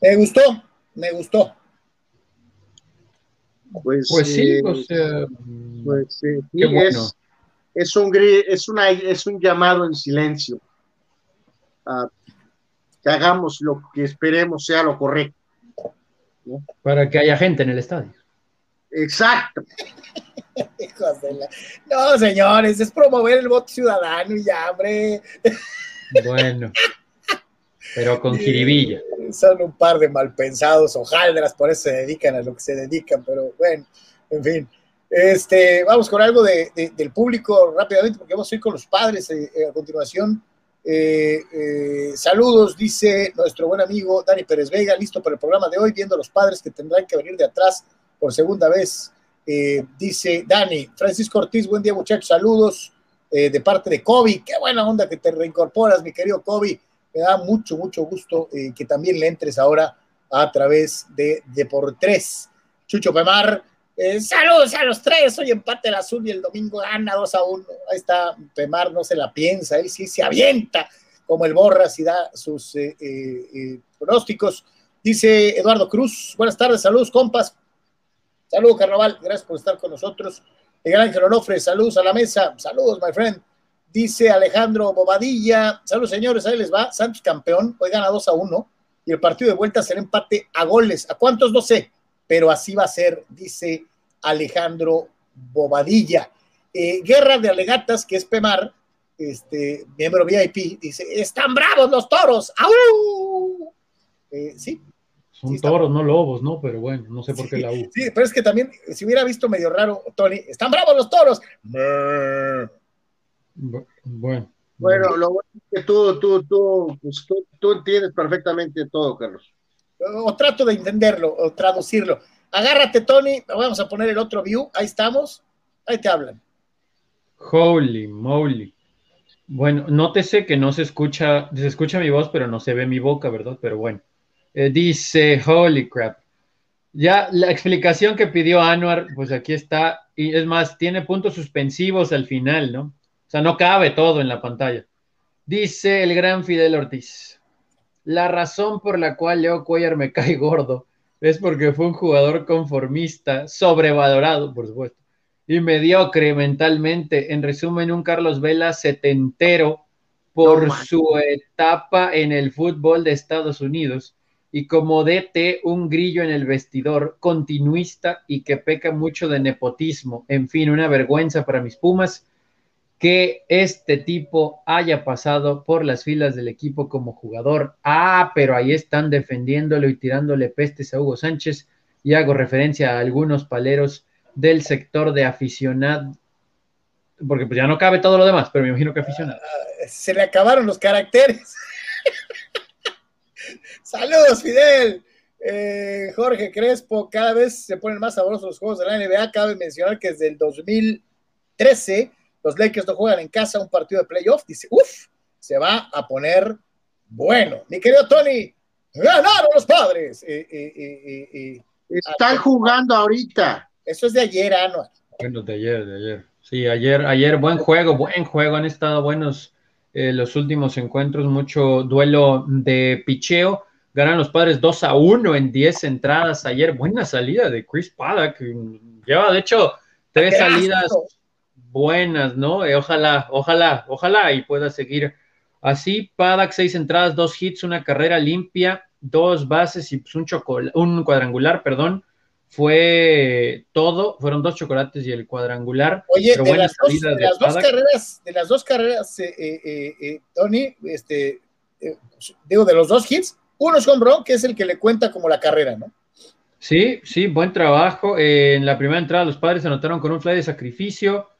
Me gustó, me gustó. Pues, pues sí, o sea, pues sí, es, es, un, es, una, es un llamado en silencio que hagamos lo que esperemos sea lo correcto. Para que haya gente en el estadio. Exacto. no, señores, es promover el voto ciudadano y ya, hombre. Bueno. Pero con jiribilla. Son un par de malpensados, hojaldras, por eso se dedican a lo que se dedican, pero bueno, en fin. Este, vamos con algo de, del público rápidamente, porque vamos a ir con los padres eh, eh, a continuación. Eh, saludos, dice nuestro buen amigo Dani Pérez Vega, listo para el programa de hoy, viendo a los padres que tendrán que venir de atrás por segunda vez. dice Dani, Francisco Ortiz, buen día muchachos, saludos de parte de Kobe, qué buena onda que te reincorporas, mi querido Kobe me da mucho, mucho gusto eh, que también le entres ahora a través de Deportes. Chucho Pemar, eh, saludos a los tres, hoy empate el azul y el domingo gana 2 a 1. Ahí está, Pemar no se la piensa, él sí se avienta como el Borras y da sus eh, pronósticos. Dice Eduardo Cruz, buenas tardes, saludos compas. Saludos Carnaval, gracias por estar con nosotros. Miguel Ángel Onofre, saludos a la mesa, saludos my friend. Dice Alejandro Bobadilla, saludos señores, ahí les va, Santos campeón, hoy gana 2 a 1 y el partido de vuelta será empate a goles. ¿A cuántos? No sé, pero así va a ser, dice Alejandro Bobadilla. Eh, Guerra de Alegatas, que es Pemar, este, miembro VIP, dice, están bravos los toros, ¡au! Eh, sí. Son toros, no lobos, ¿no? Pero bueno, no sé por qué la U. Sí, pero es que también, si hubiera visto medio raro, Tony, están bravos los toros. Bueno. Bueno, lo bueno es que tú, tú, tú, pues, tú, tú, entiendes perfectamente todo, Carlos. O trato de entenderlo, o traducirlo. Agárrate, Tony, vamos a poner el otro view, ahí estamos, ahí te hablan. Holy moly. Bueno, nótese que no se escucha, se escucha mi voz, pero no se ve mi boca, ¿verdad? Pero bueno. Eh, dice, holy crap. Ya la explicación que pidió Anuar, pues aquí está, y es más, tiene puntos suspensivos al final, ¿no? Sea, no cabe todo en la pantalla. Dice el gran Fidel Ortiz, la razón por la cual Leo Cuellar me cae gordo es porque fue un jugador conformista, sobrevalorado, por supuesto, y mediocre mentalmente. En resumen, un Carlos Vela setentero por su etapa en el fútbol de Estados Unidos y como DT un grillo en el vestidor, continuista y que peca mucho de nepotismo. En fin, una vergüenza para mis Pumas que este tipo haya pasado por las filas del equipo como jugador. Ah, pero ahí están defendiéndolo y tirándole pestes a Hugo Sánchez y hago referencia a algunos paleros del sector de aficionado, porque pues ya no cabe todo lo demás, pero me imagino que aficionado. Ah, se le acabaron los caracteres. Saludos, Fidel. Eh, Jorge Crespo, cada vez se ponen más sabrosos los juegos de la NBA. Cabe mencionar que desde el 2013 los Lakers no juegan en casa un partido de playoff, dice, uff, se va a poner bueno. Mi querido Tony, ganaron los padres. Eh, eh, eh, Están jugando ahorita. Eso es de ayer, Anual. Bueno, de ayer, de ayer. Sí, ayer, ayer, buen juego, buen juego. Han estado buenos los últimos encuentros, mucho duelo de picheo. Ganan los padres 2 a 1 en 10 entradas ayer. Buena salida de Chris Paddock. Lleva, de hecho, tres salidas buenas, ¿no? Eh, ojalá, ojalá, ojalá y pueda seguir así. Padak, seis entradas, dos hits, una carrera limpia, dos bases y pues un, un cuadrangular, perdón. Fue todo, fueron dos chocolates y el cuadrangular. Oye, de, las dos, carreras, de las dos carreras, eh, eh, Tony, este, digo, de los dos hits, uno es home que es el que le cuenta como la carrera, ¿no? Sí, sí, buen trabajo. en la primera entrada los padres se anotaron con un fly de sacrificio.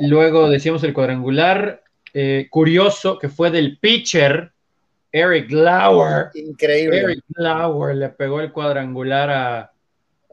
Luego decíamos el cuadrangular eh, curioso que fue del pitcher Eric Lauer. Increíble. Eric Lauer le pegó el cuadrangular a,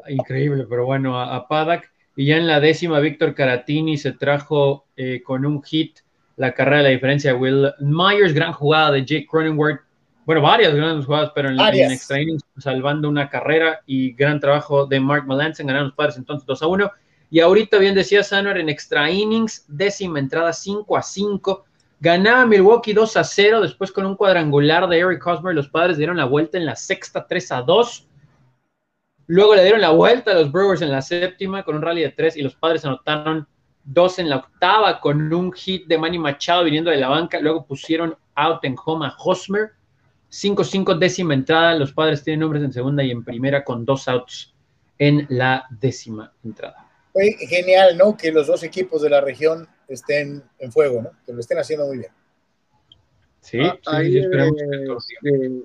increíble, pero bueno, a, a Y ya en la décima, Víctor Caratini se trajo eh, con un hit la carrera de la diferencia de Will Myers, gran jugada de Jake Cronenworth. Bueno, varias grandes jugadas, pero en, en extra innings salvando una carrera y gran trabajo de Mark Melanson, ganaron los padres entonces 2 a 1. Y ahorita bien decía Sanuar en extra innings, décima entrada 5 a 5. Ganaba Milwaukee 2 a 0, después con un cuadrangular de Eric Hosmer, los padres dieron la vuelta en la sexta 3 a 2. Luego le dieron la vuelta a los Brewers en la séptima con un rally de 3 y los padres anotaron 2 en la octava con un hit de Manny Machado viniendo de la banca. Luego pusieron out en home a Hosmer. 5-5 décima entrada. Los padres tienen nombres en segunda y en primera con dos outs en la décima entrada fue genial, ¿no? Que los dos equipos de la región estén en fuego, ¿no? Que lo estén haciendo muy bien. Sí, ah, sí, esperamos este,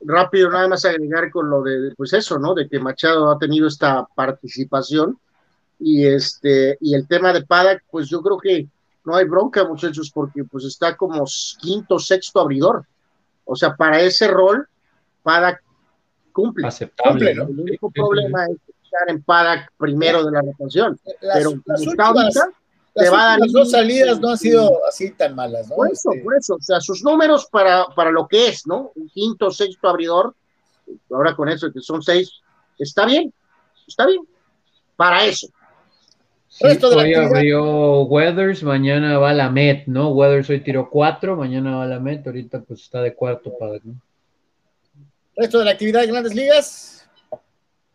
rápido nada más agregar con lo de, pues eso, ¿no? De que Machado ha tenido esta participación y este, y el tema de Padak, pues yo creo que no hay bronca, muchachos, porque pues está como quinto, sexto abridor. O sea, para ese rol, Padak cumple. Aceptable, El único problema es estar en Padak primero de la rotación. Pero las las dos salidas no han sido así tan malas, ¿no? Por eso, este, por eso, o sea, sus números para, para lo que es, ¿no? Un quinto, sexto abridor, ahora con eso que son seis, está bien, está bien, para eso. Sí, hoy abrió Weathers, mañana va la Met, ¿no? Weathers hoy tiró cuatro, mañana va la Met, ahorita pues está de cuarto para, ¿no? Resto de la actividad de Grandes Ligas.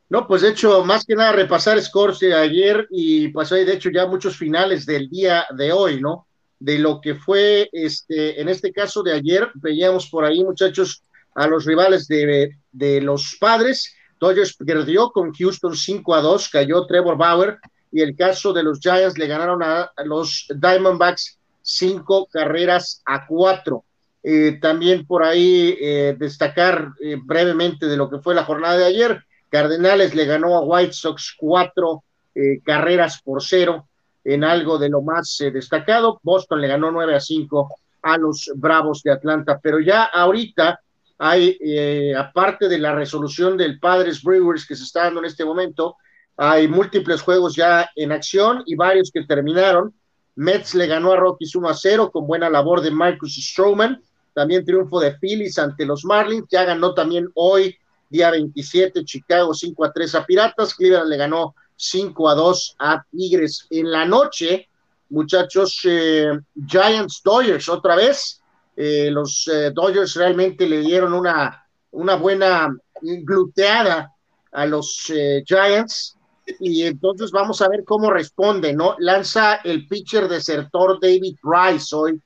No, pues de hecho, más que nada repasar scores de ayer y pues hay de hecho ya muchos finales del día de hoy, ¿no? De lo que fue, este, en este caso de ayer, veíamos por ahí, muchachos, a los rivales de, de los padres. Dodgers perdió con Houston 5 a 2, cayó Trevor Bauer, y el caso de los Giants le ganaron a, los Diamondbacks cinco carreras a cuatro. Eh, también por ahí eh, destacar eh, brevemente de lo que fue la jornada de ayer. Cardenales le ganó a White Sox cuatro eh, carreras por cero en algo de lo más eh, destacado. Boston le ganó nueve a cinco a los Bravos de Atlanta, pero ya ahorita hay, eh, aparte de la resolución del Padres Brewers que se está dando en este momento, hay múltiples juegos ya en acción y varios que terminaron. Mets le ganó a Rockies 1 a 0 con buena labor de Marcus Stroman. También triunfo de Phillies ante los Marlins. Ya ganó también hoy día 27, Chicago 5 a 3 a Piratas, Cleveland le ganó 5 a 2 a Tigres. En la noche, muchachos, eh, Giants Dodgers otra vez. Eh, los eh, Dodgers realmente le dieron una, una buena gluteada a los Giants y entonces vamos a ver cómo responde, ¿no? Lanza el pitcher desertor David Rice hoy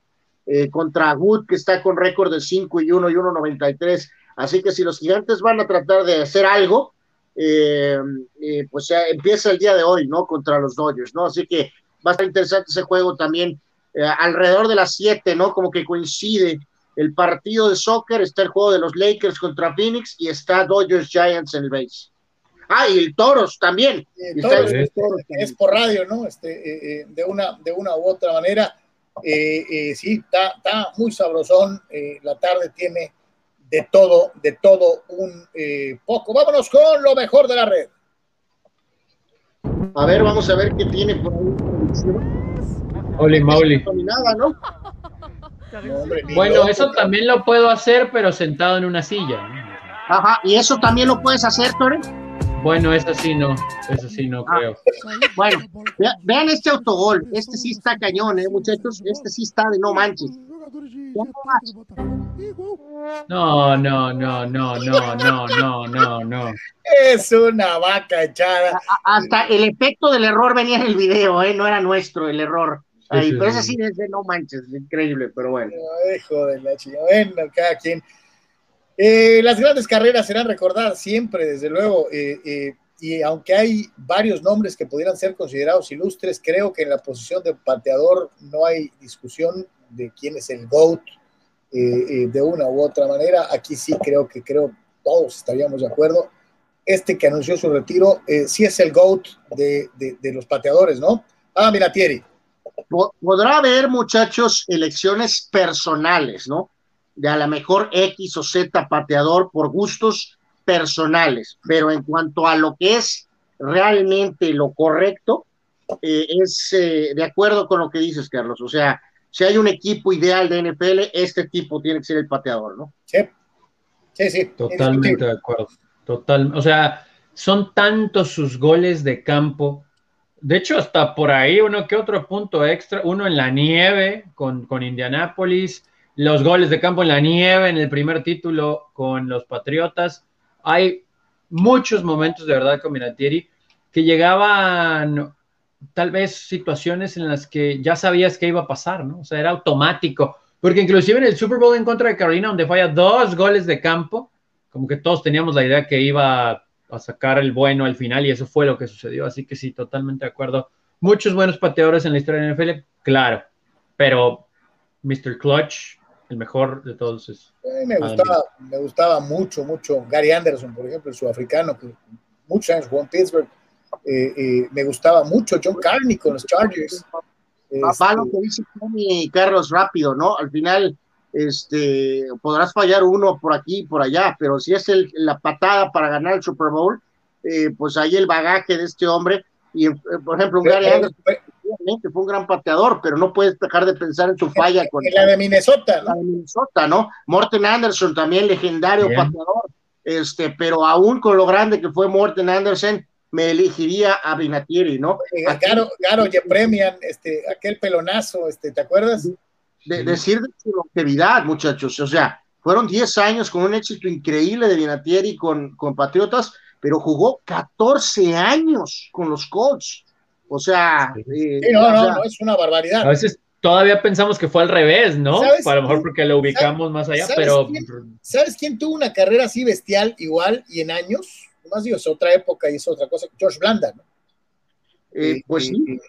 contra Wood, que está con récord de 5 y 1 y 1.93 Así que si los gigantes van a tratar de hacer algo, eh, eh, pues ya empieza el día de hoy, ¿no? Contra los Dodgers, ¿no? Así que va a estar interesante ese juego también. Eh, alrededor de las 7, ¿no? Como que coincide el partido de soccer, está el juego de los Lakers contra Phoenix y está Dodgers Giants en el base. Ah, y el Toros también. es, por radio, ¿no? Este, de, una, de una u otra manera. sí, está, está muy sabrosón. la tarde tiene de todo, de todo un eh, poco. Vámonos con lo mejor de la red. A ver, vamos a ver qué tiene por ahí. Holy moly. bueno, eso también lo puedo hacer, pero sentado en una silla. Ajá, y eso también lo puedes hacer, Tore. Bueno, eso sí no, eso sí no ah, creo. Bueno, vean este autogol, este sí está cañón, eh, muchachos, este sí está de no manches. No, no, no, no, no, no, no, no, no. Es una vaca echada. Hasta el efecto del error venía en el video, ¿eh? No era nuestro el error. Ahí, pero ese sí es de no manches, increíble, pero bueno. Hijo de la chica. Bueno, cada quien. Eh, las grandes carreras serán recordadas siempre, desde luego. Eh, eh, y aunque hay varios nombres que pudieran ser considerados ilustres, creo que en la posición de pateador no hay discusión de quién es el GOAT eh, eh, de una u otra manera. Aquí sí creo que creo todos estaríamos de acuerdo. Este que anunció su retiro eh, sí es el GOAT de, de, los pateadores, ¿no? Ah, mira, Thierry. Podrá haber, muchachos, elecciones personales, ¿no? De a lo mejor X o Z pateador por gustos personales, pero en cuanto a lo que es realmente lo correcto, es de acuerdo con lo que dices, Carlos. O sea, si hay un equipo ideal de NFL, este equipo tiene que ser el pateador, ¿no? Sí, sí, sí. Totalmente de acuerdo. Total, o sea, son tantos sus goles de campo. De hecho, hasta por ahí uno que otro punto extra, uno en la nieve con, con Indianápolis, los goles de campo en la nieve en el primer título con los Patriotas. Hay muchos momentos de verdad con Minatieri que llegaban tal vez situaciones en las que ya sabías que iba a pasar, ¿no? O sea, era automático. Porque inclusive en el Super Bowl en contra de Carolina, donde falla dos goles de campo, como que todos teníamos la idea que iba a sacar el bueno al final y eso fue lo que sucedió. Así que sí, totalmente de acuerdo. Muchos buenos pateadores en la historia de NFL, claro, pero Mr. Clutch el mejor de todos. Es me, gustaba, me gustaba mucho, mucho. Gary Anderson, por ejemplo, el sudafricano, que muchos años jugó en Pittsburgh. Eh, eh, me gustaba mucho John Carney con los Chargers. Papá, lo este que dice Tony Carlos rápido, ¿no? Al final, este, podrás fallar uno por aquí y por allá, pero si es el, la patada para ganar el Super Bowl, eh, pues ahí el bagaje de este hombre. Y, por ejemplo, un Gary Anderson fue un gran pateador, pero no puedes dejar de pensar en su falla con la de Minnesota, La de Minnesota, ¿no? Morten Anderson, también legendario pateador, este, pero aún con lo grande que fue Morten Anderson, me elegiría a Vinatieri, ¿no? Garo, Garo premian este, aquel pelonazo, este, ¿te acuerdas? De, decir de su longevidad, muchachos, o sea, fueron 10 años con un éxito increíble de Vinatieri con, con Patriotas, pero jugó 14 años con los Colts. O sea, eh, no, no, no, es una barbaridad. A veces todavía pensamos que fue al revés, ¿no? A lo mejor porque lo ubicamos más allá, pero. ¿Sabes quién tuvo una carrera así bestial igual y en años? Más digo, es otra época y es otra cosa. George Blanda, ¿no? Eh, pues sí.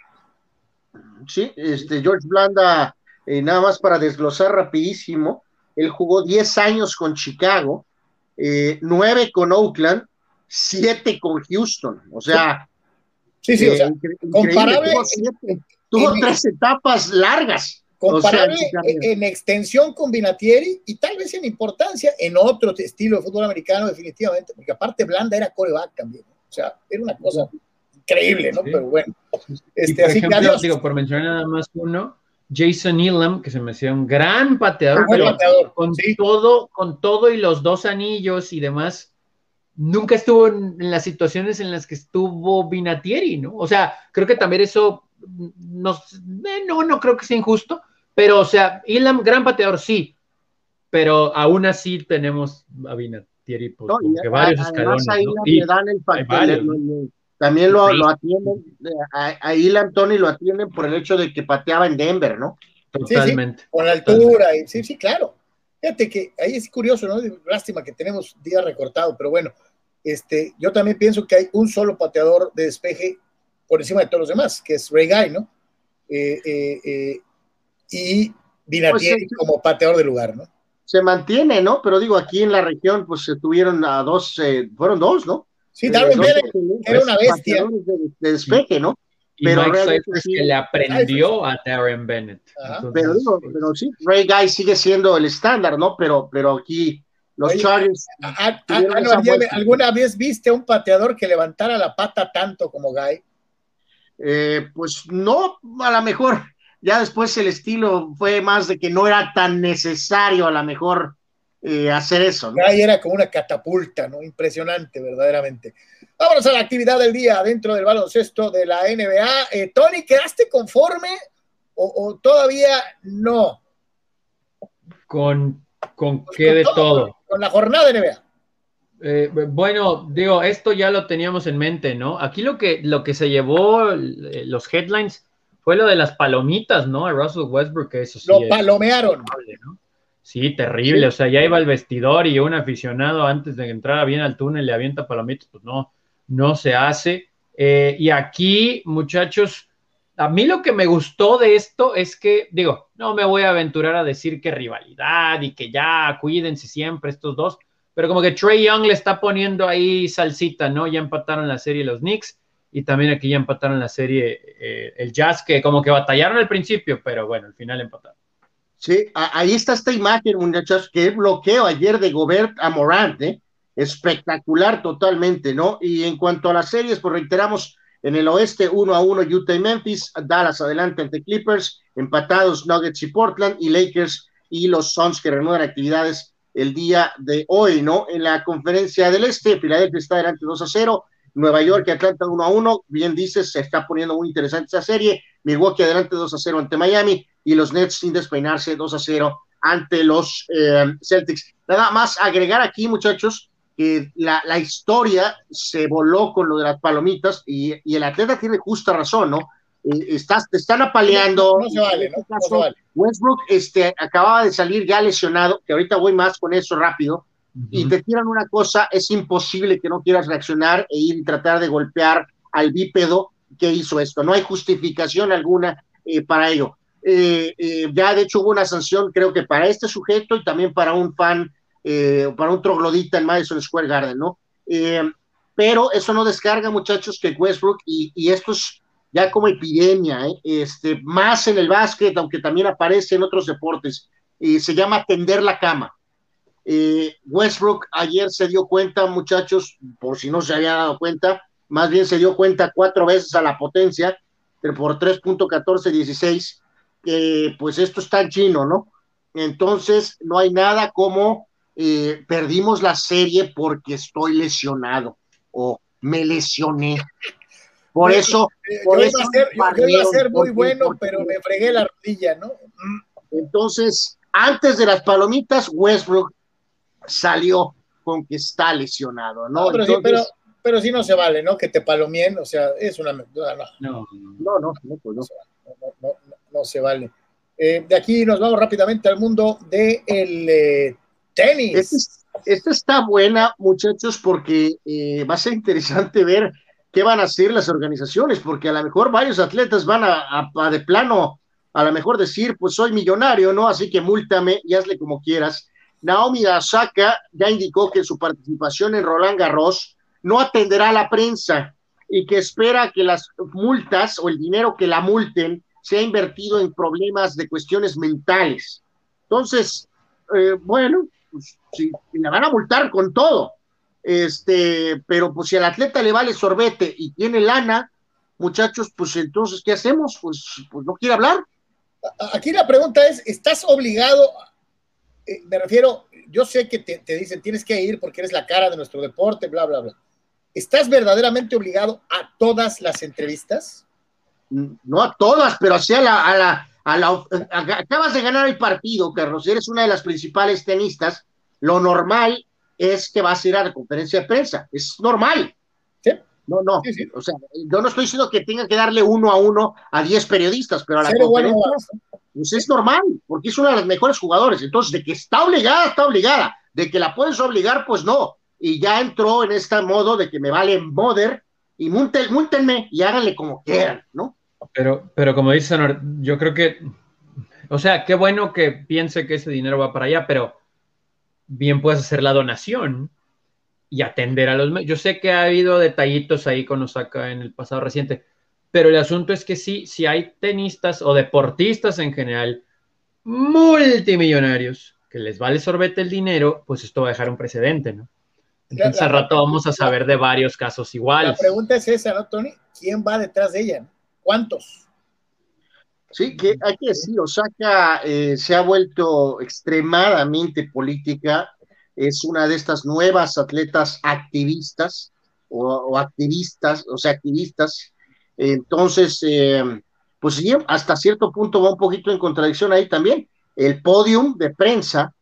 Sí, este, George Blanda, eh, nada más para desglosar rapidísimo, él jugó 10 años con Chicago, eh, 9 con Oakland, 7 con Houston, o sea... Sí, sí, o sea, comparable... Tuvo, tres etapas largas. Comparable en, extensión con Binatieri y tal vez en importancia en otro estilo de fútbol americano, definitivamente, porque aparte Blanda era coreback también. O sea, era una cosa increíble, ¿no? Pero bueno. Este, por ejemplo, digo, por mencionar nada más uno, Jason Elam, que se me hacía un gran pateador, pero con todo, con todo y los dos anillos y demás, nunca estuvo en, las situaciones en las que estuvo Binatieri, ¿no? O sea, creo que también eso no, eh, no, no creo que sea injusto, pero, o sea, Ilam, gran pateador, sí, pero aún así tenemos a Vinatieri, pues, que varios escalones. también lo, lo atienden, a, a, Ilam Tony lo atienden por el hecho de que pateaba en Denver, ¿no? Totalmente. con la altura, y, sí, sí, claro. Fíjate que ahí es curioso, ¿no? Lástima que tenemos día recortado, pero bueno, este, yo también pienso que hay un solo pateador de despeje por encima de todos los demás, que es Ray Guy, ¿no? Eh, eh, eh, y Vinatieri pues como pateador de lugar, ¿no? Se mantiene, ¿no? Pero digo, aquí en la región, pues se tuvieron a dos, eh, fueron dos, ¿no? Sí, Darwin Bennett era una bestia. De, despeje, ¿no? Y pero Mike es que le aprendió a Darren Bennett. pero digo, pero sí, Ray Guy sigue siendo el estándar, ¿no? Pero, pero aquí los Chargers. ¿Alguna vez viste a un pateador que levantara la pata tanto como Guy? Eh, pues no, a lo mejor ya después el estilo fue más de que no era tan necesario a lo mejor eh, hacer eso. ¿no? Ahí era como una catapulta, ¿no? Impresionante, verdaderamente. Vámonos a la actividad del día dentro del baloncesto de la NBA. Eh, Tony, ¿quedaste conforme o, todavía no? ¿Con, con qué de todo? Con, la jornada de NBA. Eh, bueno, digo, esto ya lo teníamos en mente, ¿no? Aquí lo que, lo que se llevó los headlines fue lo de las palomitas, ¿no? A Russell Westbrook, eso sí. Lo palomearon. Sí, terrible. O sea, ya iba al vestidor y un aficionado antes de entrar bien al túnel le avienta palomitas, pues no, no se hace. Eh, y aquí, muchachos, a mí lo que me gustó de esto es que, digo, no me voy a aventurar a decir que rivalidad y que ya cuídense siempre estos dos, pero como que Trey Young le está poniendo ahí salsita, ¿no? Ya empataron la serie los Knicks y también aquí ya empataron la serie eh, el Jazz, que como que batallaron al principio, pero bueno, al final empataron. Sí, ahí está esta imagen, muchachos, que bloqueo ayer de Gobert a Morant, ¿eh? espectacular totalmente, ¿no? Y en cuanto a las series, pues reiteramos, en el oeste 1 a 1 Utah y Memphis, Dallas adelante ante Clippers, empatados Nuggets y Portland y Lakers y los Suns que reanudan actividades el día de hoy, ¿no? En la conferencia del este, Filadelfia está adelante 2 a 0, Nueva York y Atlanta 1 a 1. Bien dices, se está poniendo muy interesante esa serie. Milwaukee adelante 2 a 0 ante Miami y los Nets sin despeinarse 2 a 0 ante los eh, Celtics. Nada más agregar aquí, muchachos, que la, la, historia se voló con lo de las palomitas y, y el atleta tiene justa razón, ¿no? Eh, estás, te están apaleando. No, se vale, ¿no? no se vale. Westbrook este, acababa de salir ya lesionado, que ahorita voy más con eso rápido y te tiran una cosa, es imposible que no quieras reaccionar e ir y tratar de golpear al bípedo que hizo esto. No hay justificación alguna eh, para ello. eh, eh, ya de hecho hubo una sanción, creo que para este sujeto y también para un fan, para un troglodita en Madison Square Garden, ¿no? pero eso no descarga, muchachos, que Westbrook, y, y esto es ya como epidemia, este, más en el básquet, aunque también aparece en otros deportes, se llama tender la cama. Westbrook ayer se dio cuenta, muchachos, por si no se había dado cuenta, más bien se dio cuenta cuatro veces a la potencia, pero por 3.1416, que pues esto está en chino, ¿no? Entonces, no hay nada como eh, perdimos la serie porque estoy lesionado o me lesioné. Por eso, por yo, iba a ser, yo, iba a ser muy bueno, pero me fregué la rodilla, ¿no? Entonces, antes de las palomitas, Westbrook salió con que está lesionado, ¿no? pero, sí, pero, pero, sí, no se vale, ¿no? Que te palomien, o sea, es una... No, no, no, no, no, pues no. no no se vale. Eh, de aquí nos vamos rápidamente al mundo del de eh, tenis. Esta este está buena, muchachos, porque eh, va a ser interesante ver qué van a hacer las organizaciones, porque a lo mejor varios atletas van a, de plano, a lo mejor decir, pues soy millonario, ¿no? Así que múltame y hazle como quieras. Naomi Osaka ya indicó que su participación en Roland Garros no atenderá a la prensa y que espera que las multas o el dinero que la multen se ha invertido en problemas de cuestiones mentales. Entonces, eh, bueno, pues si la van a multar con todo, este, pero pues si al atleta le vale sorbete y tiene lana, muchachos, pues entonces, ¿qué hacemos? Pues, pues no quiere hablar. Aquí la pregunta es, ¿estás obligado? Eh, me refiero, yo sé que te, te dicen, tienes que ir porque eres la cara de nuestro deporte, bla, bla, bla. ¿Estás verdaderamente obligado a todas las entrevistas? no a todas, pero así a la, a la, a la, acabas de ganar el partido, Carlos, eres una de las principales tenistas, lo normal es que vas a ir a la conferencia de prensa, es normal. ¿Sí? No, no, o sea, yo no estoy diciendo que tenga que darle uno a uno a diez periodistas, pero a la conferencia, pues es normal, porque es una de las mejores jugadores, entonces de que está obligada, está obligada, de que la puedes obligar, pues no, y ya entró en este modo de que me vale moder y múltenme y háganle como quieran, ¿no? Pero, pero como dice yo creo que, o sea, qué bueno que piense que ese dinero va para allá, pero bien puedes hacer la donación y atender a los... Yo sé que ha habido detallitos ahí con Osaka en el pasado reciente, pero el asunto es que sí, si hay tenistas o deportistas en general multimillonarios que les vale sorbete el dinero, pues esto va a dejar un precedente, ¿no? Entonces al rato vamos a saber de varios casos iguales. La pregunta es esa, ¿no, Tony? ¿Quién va detrás de ella? ¿Cuántos? Sí, que hay que decir, Osaka eh, se ha vuelto extremadamente política, es una de estas nuevas atletas activistas o, activistas, o sea, activistas. Entonces, eh, pues sí, hasta cierto punto va un poquito en contradicción ahí también. El podium de prensa,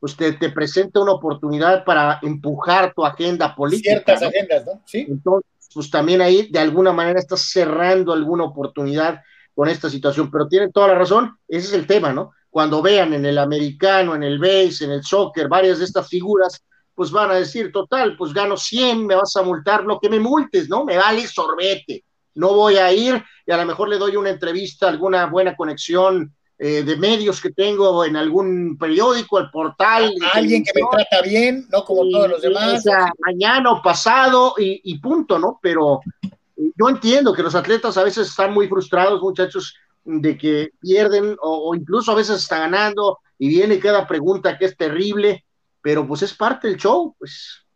pues te, presenta una oportunidad para empujar tu agenda política. Ciertas agendas, ¿no? Sí. Entonces, pues también ahí de alguna manera estás cerrando alguna oportunidad con esta situación, pero tienen toda la razón, ese es el tema, ¿no? Cuando vean en el americano, en el base, en el soccer, varias de estas figuras, pues van a decir, total, pues gano 100, me vas a multar lo que me multes, ¿no? Me vale sorbete, no voy a ir y a lo mejor le doy una entrevista, alguna buena conexión eh, de medios que tengo en algún periódico, el portal. Alguien que me trata bien, no como todos los demás. O sea, mañana o pasado y, punto, ¿no? Pero eh, yo entiendo que los atletas a veces están muy frustrados, muchachos, de que pierden o, o incluso a veces está ganando y viene cada pregunta que es terrible, pero pues es parte del show, pues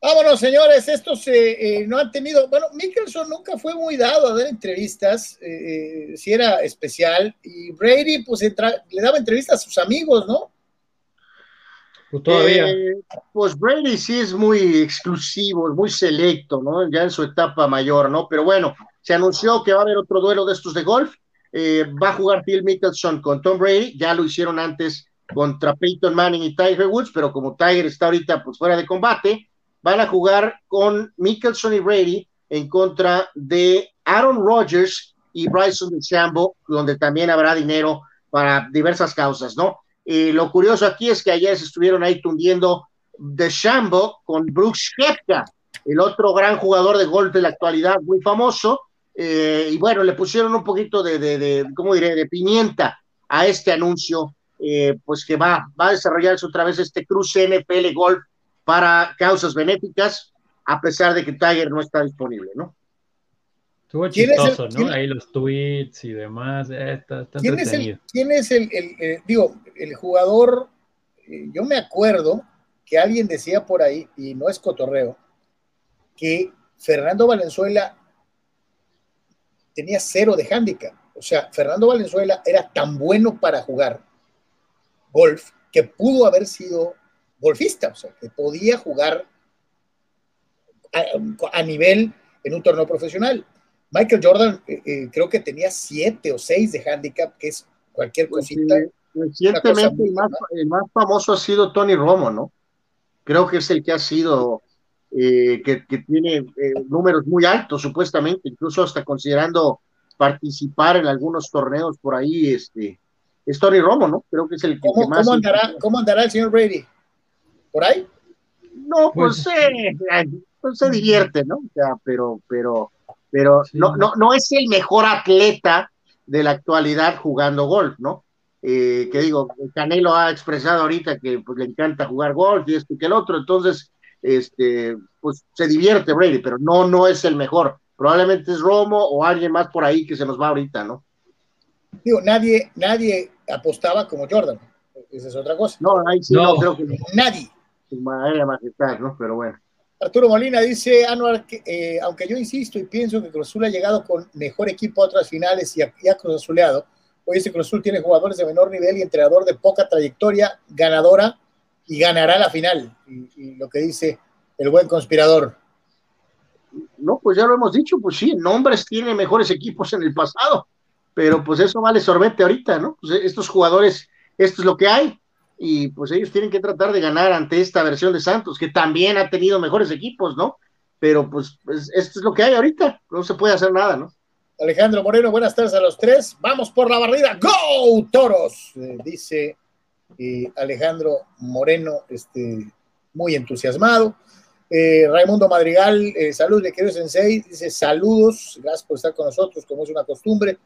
Vámonos, señores, estos eh, no han tenido, bueno, Mickelson nunca fue muy dado a dar entrevistas, eh, eh, si era especial, y Brady pues le daba entrevistas a sus amigos, ¿no? Pues todavía. pues Brady sí es muy exclusivo, muy selecto, ¿no? Ya en su etapa mayor, ¿no? Pero bueno, se anunció que va a haber otro duelo de estos de golf, va a jugar Phil Mickelson con Tom Brady, ya lo hicieron antes contra Peyton Manning y Tiger Woods, pero como Tiger está ahorita pues fuera de combate, van a jugar con Mickelson y Brady en contra de Aaron Rodgers y Bryson DeChambeau, donde también habrá dinero para diversas causas, ¿no? Y lo curioso aquí es que ayer se estuvieron ahí tundiendo DeChambeau con Brooks Koepka, el otro gran jugador de golf de la actualidad, muy famoso, y bueno, le pusieron un poquito de, ¿cómo diré?, de pimienta a este anuncio, pues que va, va a desarrollarse otra vez este cruce NFL Golf para causas benéficas, a pesar de que Tiger no está disponible, ¿no? Estuvo chistoso, ¿no? Ahí los tweets y demás. Eh, ¿quién, es el, ¿quién, es el, digo, el jugador? Eh, yo me acuerdo que alguien decía por ahí, y no es cotorreo, que Fernando Valenzuela tenía cero de handicap. O sea, Fernando Valenzuela era tan bueno para jugar golf que pudo haber sido golfista, o sea, que podía jugar a, a nivel en un torneo profesional. Michael Jordan eh, eh, creo que tenía siete o seis de handicap, que es cualquier pues cosita. recientemente el más, famoso ha sido Tony Romo, ¿no? Creo que es el que ha sido, eh, que, tiene números muy altos supuestamente, incluso hasta considerando participar en algunos torneos por ahí, este, es Tony Romo, ¿no? Creo que es el que, más... ¿cómo andará, ¿Cómo andará el señor Brady? ¿Por ahí? No, pues, pues, pues se divierte, ¿no? O sea, pero, pero pero no, no, no es el mejor atleta de la actualidad jugando golf, ¿no? Eh, que digo, Canelo ha expresado ahorita que pues, le encanta jugar golf y esto y que el otro, entonces, este, pues se divierte Brady, pero no, no es el mejor. Probablemente es Romo o alguien más por ahí que se nos va ahorita, ¿no? Digo, nadie, nadie apostaba como Jordan. Esa es otra cosa. No, ahí sí no, creo que nadie. Su majestad, ¿no? Pero bueno. Arturo Molina dice, Anuar, eh, aunque yo insisto y pienso que Cruz Azul ha llegado con mejor equipo a otras finales y ha, Cruz Azuleado, hoy ese Cruz Azul tiene jugadores de menor nivel y entrenador de poca trayectoria, ganadora y ganará la final. Y, lo que dice el buen conspirador. No, pues ya lo hemos dicho, pues sí, nombres tiene mejores equipos en el pasado, pero pues eso vale sorbete ahorita, ¿no? Pues estos jugadores, esto es lo que hay y pues ellos tienen que tratar de ganar ante esta versión de Santos, que también ha tenido mejores equipos, ¿no? Pero pues, esto es lo que hay ahorita, no se puede hacer nada, ¿no? Alejandro Moreno, buenas tardes a los tres. Vamos por la barrida. ¡Go, toros! Eh, dice eh, Alejandro Moreno, este, muy entusiasmado. Eh, Raimundo Madrigal, saludos, le quiero Sensei. Dice saludos, gracias por estar con nosotros, como es una costumbre.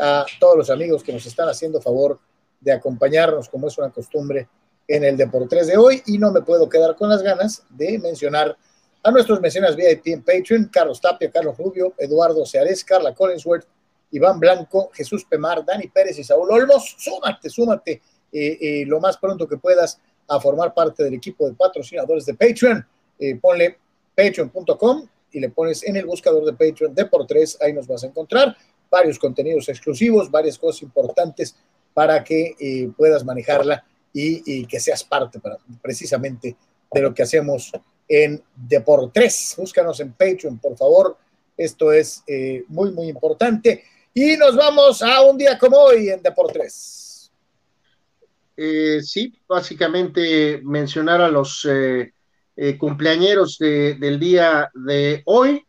a todos los amigos que nos están haciendo favor de acompañarnos, como es una costumbre en el Deportes de hoy. Y no me puedo quedar con las ganas de mencionar a nuestros mecenas VIP en Patreon, Carlos Tapia, Carlos Rubio, Eduardo Seares, Carla Collinsworth, Iván Blanco, Jesús Pemar, Dani Pérez y Saúl Olmos. Súmate, súmate eh, eh, lo más pronto que puedas a formar parte del equipo de patrocinadores de Patreon. Eh, ponle patreon.com y le pones en el buscador de Patreon de por ahí nos vas a encontrar varios contenidos exclusivos, varias cosas importantes para que eh, puedas manejarla y, que seas parte para, precisamente de lo que hacemos en Deportes. Búscanos en Patreon, por favor. Esto es eh, muy, muy importante. Y nos vamos a un día como hoy en Deportes. Eh, sí, básicamente mencionar a los cumpleañeros del día de hoy,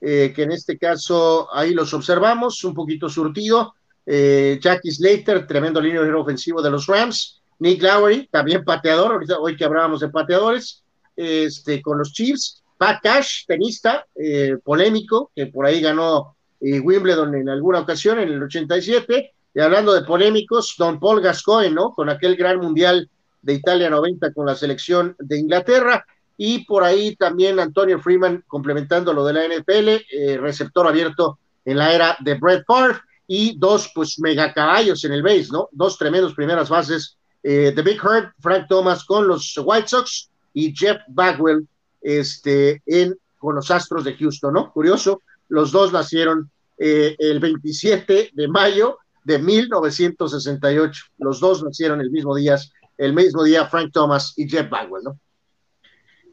que en este caso ahí los observamos, un poquito surtido eh, Jackie Slater, tremendo línea ofensivo de los Rams, Nick Lowry, también pateador, ahorita, hoy que hablábamos de pateadores, este, con los Chiefs, Pat Cash, tenista, eh, polémico, que por ahí ganó eh, Wimbledon en alguna ocasión, en el 87, y hablando de polémicos, Don Paul Gascoigne, ¿no? Con aquel gran mundial de Italia 90 con la selección de Inglaterra, y por ahí también Antonio Freeman complementando lo de la NFL, receptor abierto en la era de Brett Favre, y dos, pues, mega caballos en el base, ¿no? Dos tremendos primeras bases, eh, The Big Hurt, Frank Thomas con los White Sox y Jeff Bagwell este, en, con los Astros de Houston, ¿no? Curioso, los dos nacieron eh, el 27 de mayo de 1968, los dos nacieron el mismo día, el mismo día Frank Thomas y Jeff Bagwell, ¿no?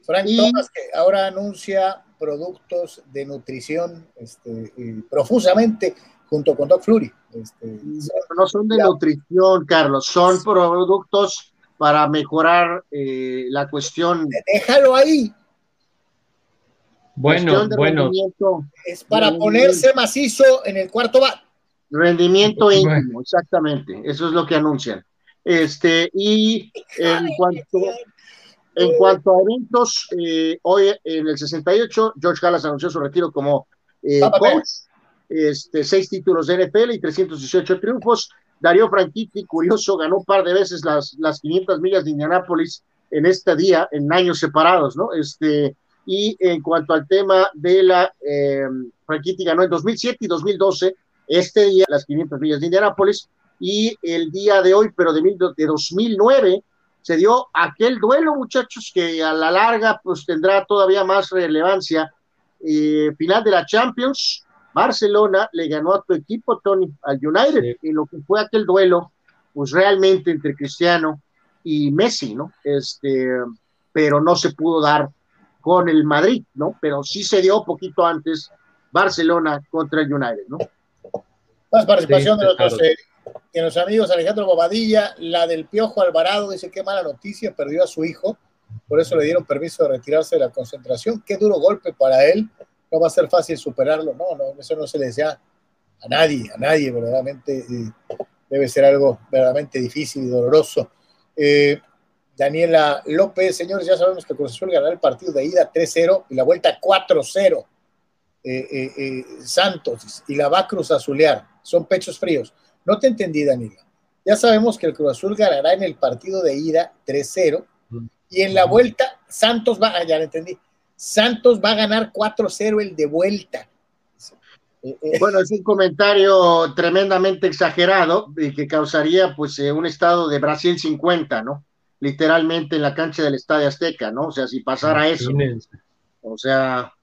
Frank Thomas que ahora anuncia productos de nutrición este, profusamente junto con Doc Flurry. Este, no son de nutrición, Carlos, son productos para mejorar eh, la cuestión. Déjalo ahí. Bueno, bueno. Es para ponerse macizo en el cuarto bat. Rendimiento íntimo, exactamente. Eso es lo que anuncian. Este, y en cuanto, en cuanto a eventos, eh, hoy en el 68, George Gallas anunció su retiro como eh, coach este, seis títulos de NFL y 318 triunfos. Darío Franchitti, curioso, ganó un par de veces las, las 500 millas de Indianápolis en este día, en años separados, ¿no? Este, y en cuanto al tema de la, eh, Franchitti ganó en 2007 y 2012, este día las 500 millas de Indianápolis, y el día de hoy, pero de, de 2009, se dio aquel duelo, muchachos, que a la larga pues tendrá todavía más relevancia. Eh, final de la Champions, Barcelona le ganó a tu equipo, Tony, al United, y lo que fue aquel duelo, pues realmente entre Cristiano y Messi, ¿no? Este, pero no se pudo dar con el Madrid, ¿no? Pero sí se dio poquito antes Barcelona contra el United, ¿no? Más participación de, nuestros, eh, de los amigos Alejandro Bobadilla, la del Piojo Alvarado, dice qué mala noticia, perdió a su hijo, por eso le dieron permiso de retirarse de la concentración, qué duro golpe para él, no va a ser fácil superarlo, no, no, eso no se le desea a nadie, a nadie, verdaderamente eh, debe ser algo verdaderamente difícil y doloroso. Eh, Daniela López, señores, ya sabemos que Cruz Azul ganará el partido de ida 3-0 y la vuelta 4-0. Eh, Santos y la va a Cruz Azulear, son pechos fríos. No te entendí, Daniela. Ya sabemos que el Cruz Azul ganará en el partido de ida 3-0 y en la vuelta Santos va, ah, ya lo entendí, Santos va a ganar 4-0 el de vuelta. Eh, eh. Bueno, es un comentario tremendamente exagerado y que causaría pues eh, un estado de Brasil 50, ¿no? Literalmente en la cancha del Estadio Azteca, ¿no? O sea, si pasara eso. O sea.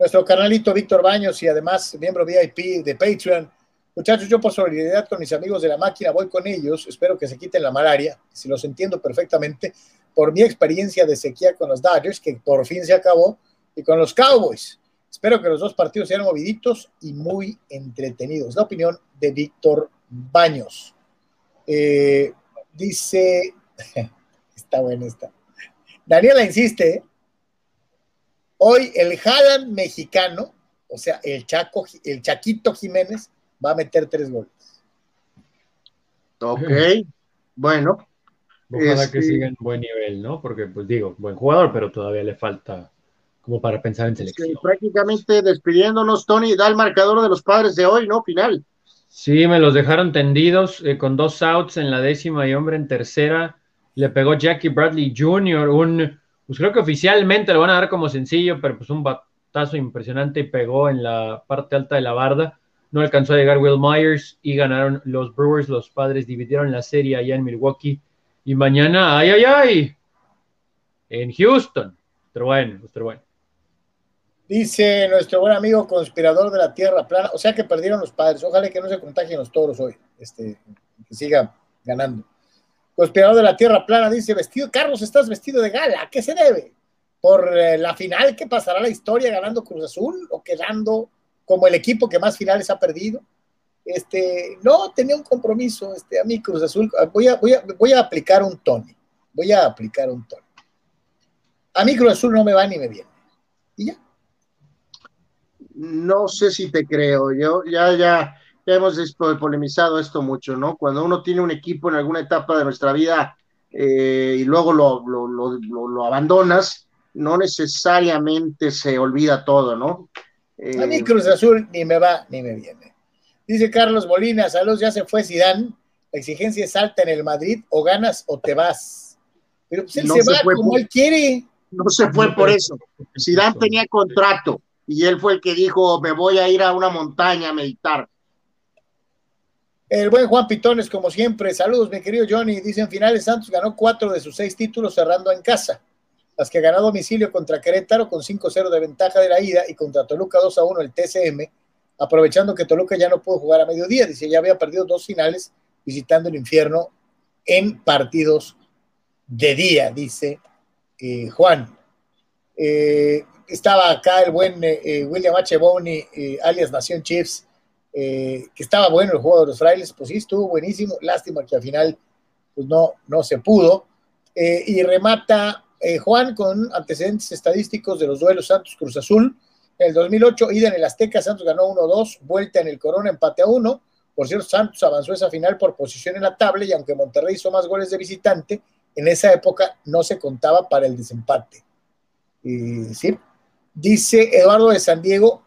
Nuestro canalito Víctor Baños y además miembro VIP de Patreon. Muchachos, yo por solidaridad con mis amigos de la máquina voy con ellos. Espero que se quiten la malaria, si los entiendo perfectamente por mi experiencia de sequía con los Dodgers, que por fin se acabó, y con los Cowboys. Espero que los dos partidos sean moviditos y muy entretenidos. La opinión de Víctor Baños. Eh, dice, está buena esta. Daniela insiste, hoy el Jalan mexicano, o sea, el Chaco, el Chaquito Jiménez, va a meter tres goles. Ok, bueno, Ojalá que siga en buen nivel, ¿no? Porque, pues digo, buen jugador, pero todavía le falta como para pensar en selección. prácticamente despidiéndonos, Tony, da el marcador de los padres de hoy, ¿no? Final. Sí, me los dejaron tendidos eh, con dos outs en la décima y hombre en tercera. Le pegó Jackie Bradley Jr. Un, pues creo que oficialmente lo van a dar como sencillo, pero pues un batazo impresionante y pegó en la parte alta de la barda. No alcanzó a llegar Will Myers y ganaron los Brewers. Los padres dividieron la serie allá en Milwaukee y mañana, ay, ay, ay, en Houston. Pero bueno, pero bueno. Dice nuestro buen amigo conspirador de la Tierra plana, o sea que perdieron los padres. Ojalá que no se contagien los toros hoy, este, que siga ganando. Conspirador de la Tierra plana dice, vestido, Carlos, estás vestido de gala. ¿A qué se debe? ¿Por eh, la final que pasará la historia ganando Cruz Azul o quedando como el equipo que más finales ha perdido? Este, no, tenía un compromiso, este, a mí Cruz Azul, voy a, voy a, aplicar un Tony, voy a aplicar un Tony. A mí Cruz Azul no me va ni me viene. Y ya. No sé si te creo, yo ya, ya, ya hemos polemizado esto mucho, ¿no? Cuando uno tiene un equipo en alguna etapa de nuestra vida eh, y luego lo, lo, abandonas, no necesariamente se olvida todo, ¿no? a mí eh, Cruz Azul ni me va ni me viene. Dice Carlos Molina, saludos, ya se fue Zidane. La exigencia es alta en el Madrid, o ganas o te vas. Pero pues él se, va como él quiere. No se fue por eso. Zidane tenía contrato y él fue el que dijo, me voy a ir a una montaña a meditar. El buen Juan Pitones, como siempre. Saludos, mi querido Johnny. Dicen finales Santos ganó cuatro de sus seis títulos cerrando en casa. Las que ganó a domicilio contra Querétaro con 5-0 de ventaja de la ida y contra Toluca 2-1 el TCM aprovechando que Toluca ya no pudo jugar a mediodía, dice, ya había perdido dos finales visitando el infierno en partidos de día, dice eh, Juan. Eh, estaba acá el buen eh, William H. Boney, alias Nación Chiefs, que estaba bueno el juego de los frailes, pues sí, estuvo buenísimo, lástima que al final pues no, no se pudo. y remata Juan con antecedentes estadísticos de los duelos Santos Cruz Azul, en el 2008, ida en el Azteca, Santos ganó 1-2, vuelta en el Corona, empate a 1. Por cierto, Santos avanzó esa final por posición en la tabla y aunque Monterrey hizo más goles de visitante, en esa época no se contaba para el desempate. ¿sí? Dice Eduardo de San Diego,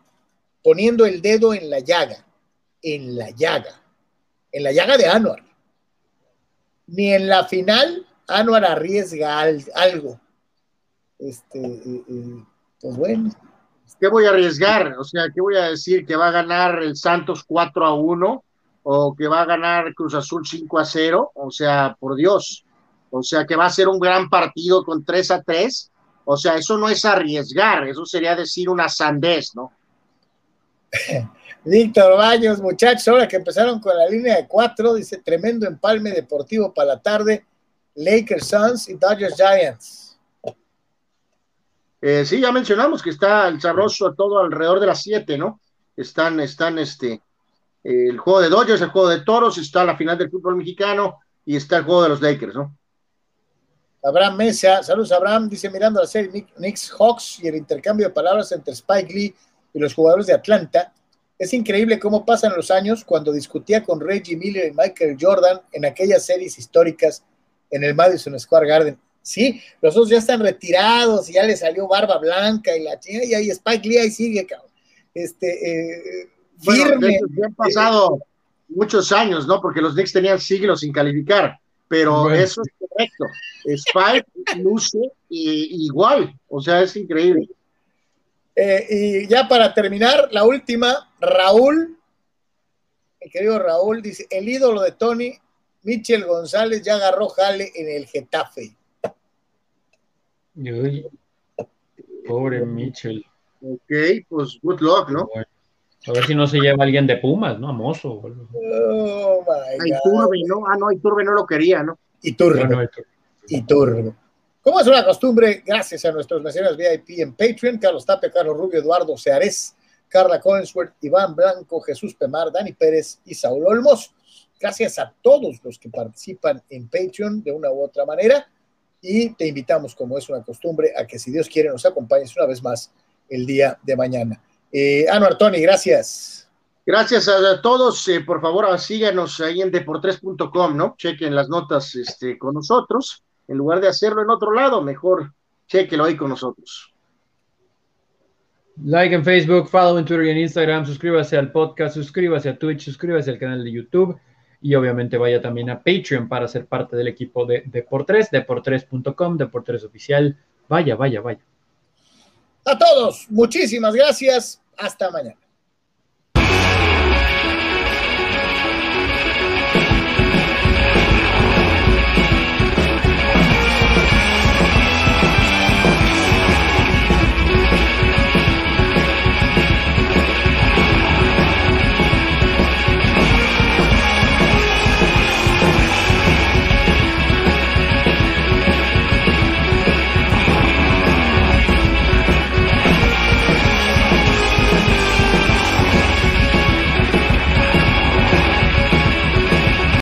poniendo el dedo en la llaga, en la llaga, en la llaga de Anuar. Ni en la final Anuar arriesga algo. Este, eh, eh, pues bueno. ¿Qué voy a arriesgar? O sea, ¿qué voy a decir? ¿Que va a ganar el Santos 4 a 1? ¿O que va a ganar Cruz Azul 5 a 0? O sea, por Dios. O sea, que va a ser un gran partido con 3 a 3. O sea, eso no es arriesgar, eso sería decir una sandez, ¿no? Víctor Baños, muchachos, ahora que empezaron con la línea de cuatro, dice tremendo empalme deportivo para la tarde, Lakers Suns y Dodgers Giants. Eh, sí, ya mencionamos que está el sabroso todo alrededor de las siete, ¿no? Están, están este, el juego de Dodgers, el juego de Toros, está la final del fútbol mexicano y está el juego de los Lakers, ¿no? Abraham Mesa, saludos Abraham, dice mirando la serie Knicks Hawks y el intercambio de palabras entre Spike Lee y los jugadores de Atlanta. Es increíble cómo pasan los años cuando discutía con Reggie Miller y Michael Jordan en aquellas series históricas en el Madison Square Garden. Sí, los dos ya están retirados y ya le salió barba blanca y la chinga, y ahí Spike Lee ahí sigue, cabrón. Este, eh, firme. han pasado muchos años, ¿no? Porque los Knicks tenían siglos sin calificar, pero eso es correcto. Spike luce igual, o sea, es increíble. Eh, y ya para terminar, la última, Raúl, mi querido Raúl, dice, el ídolo de Tony, Michel González, ya agarró jale en el Getafe. Pobre Michel. Ok, pues good luck, ¿no? A ver si no se lleva alguien de Pumas, ¿no? Amoso. Oh, my Turbe, ¿no? Ah, no, Iturbe no lo quería, ¿no? Iturbe. No, Iturbe. Como es una costumbre, gracias a nuestros mecenas VIP en Patreon, Carlos Tapia, Carlos Rubio, Eduardo Seares, Carla Coensworth, Iván Blanco, Jesús Pemar, Dani Pérez y Saúl Olmos. Gracias a todos los que participan en Patreon de una u otra manera. Y te invitamos, como es una costumbre, a que si Dios quiere nos acompañes una vez más el día de mañana. Eh, Anuar Tony, gracias. Gracias a, todos. Eh, por favor, síganos ahí en deportres.com, ¿no? Chequen las notas este, con nosotros en lugar de hacerlo en otro lado, mejor chequelo ahí con nosotros. Like en Facebook, follow en Twitter y en Instagram, suscríbase al podcast, suscríbase a Twitch, suscríbase al canal de YouTube y obviamente vaya también a Patreon para ser parte del equipo de Deportres, deportres.com, Deportres Oficial. Vaya, vaya, vaya. A todos, muchísimas gracias. Hasta mañana.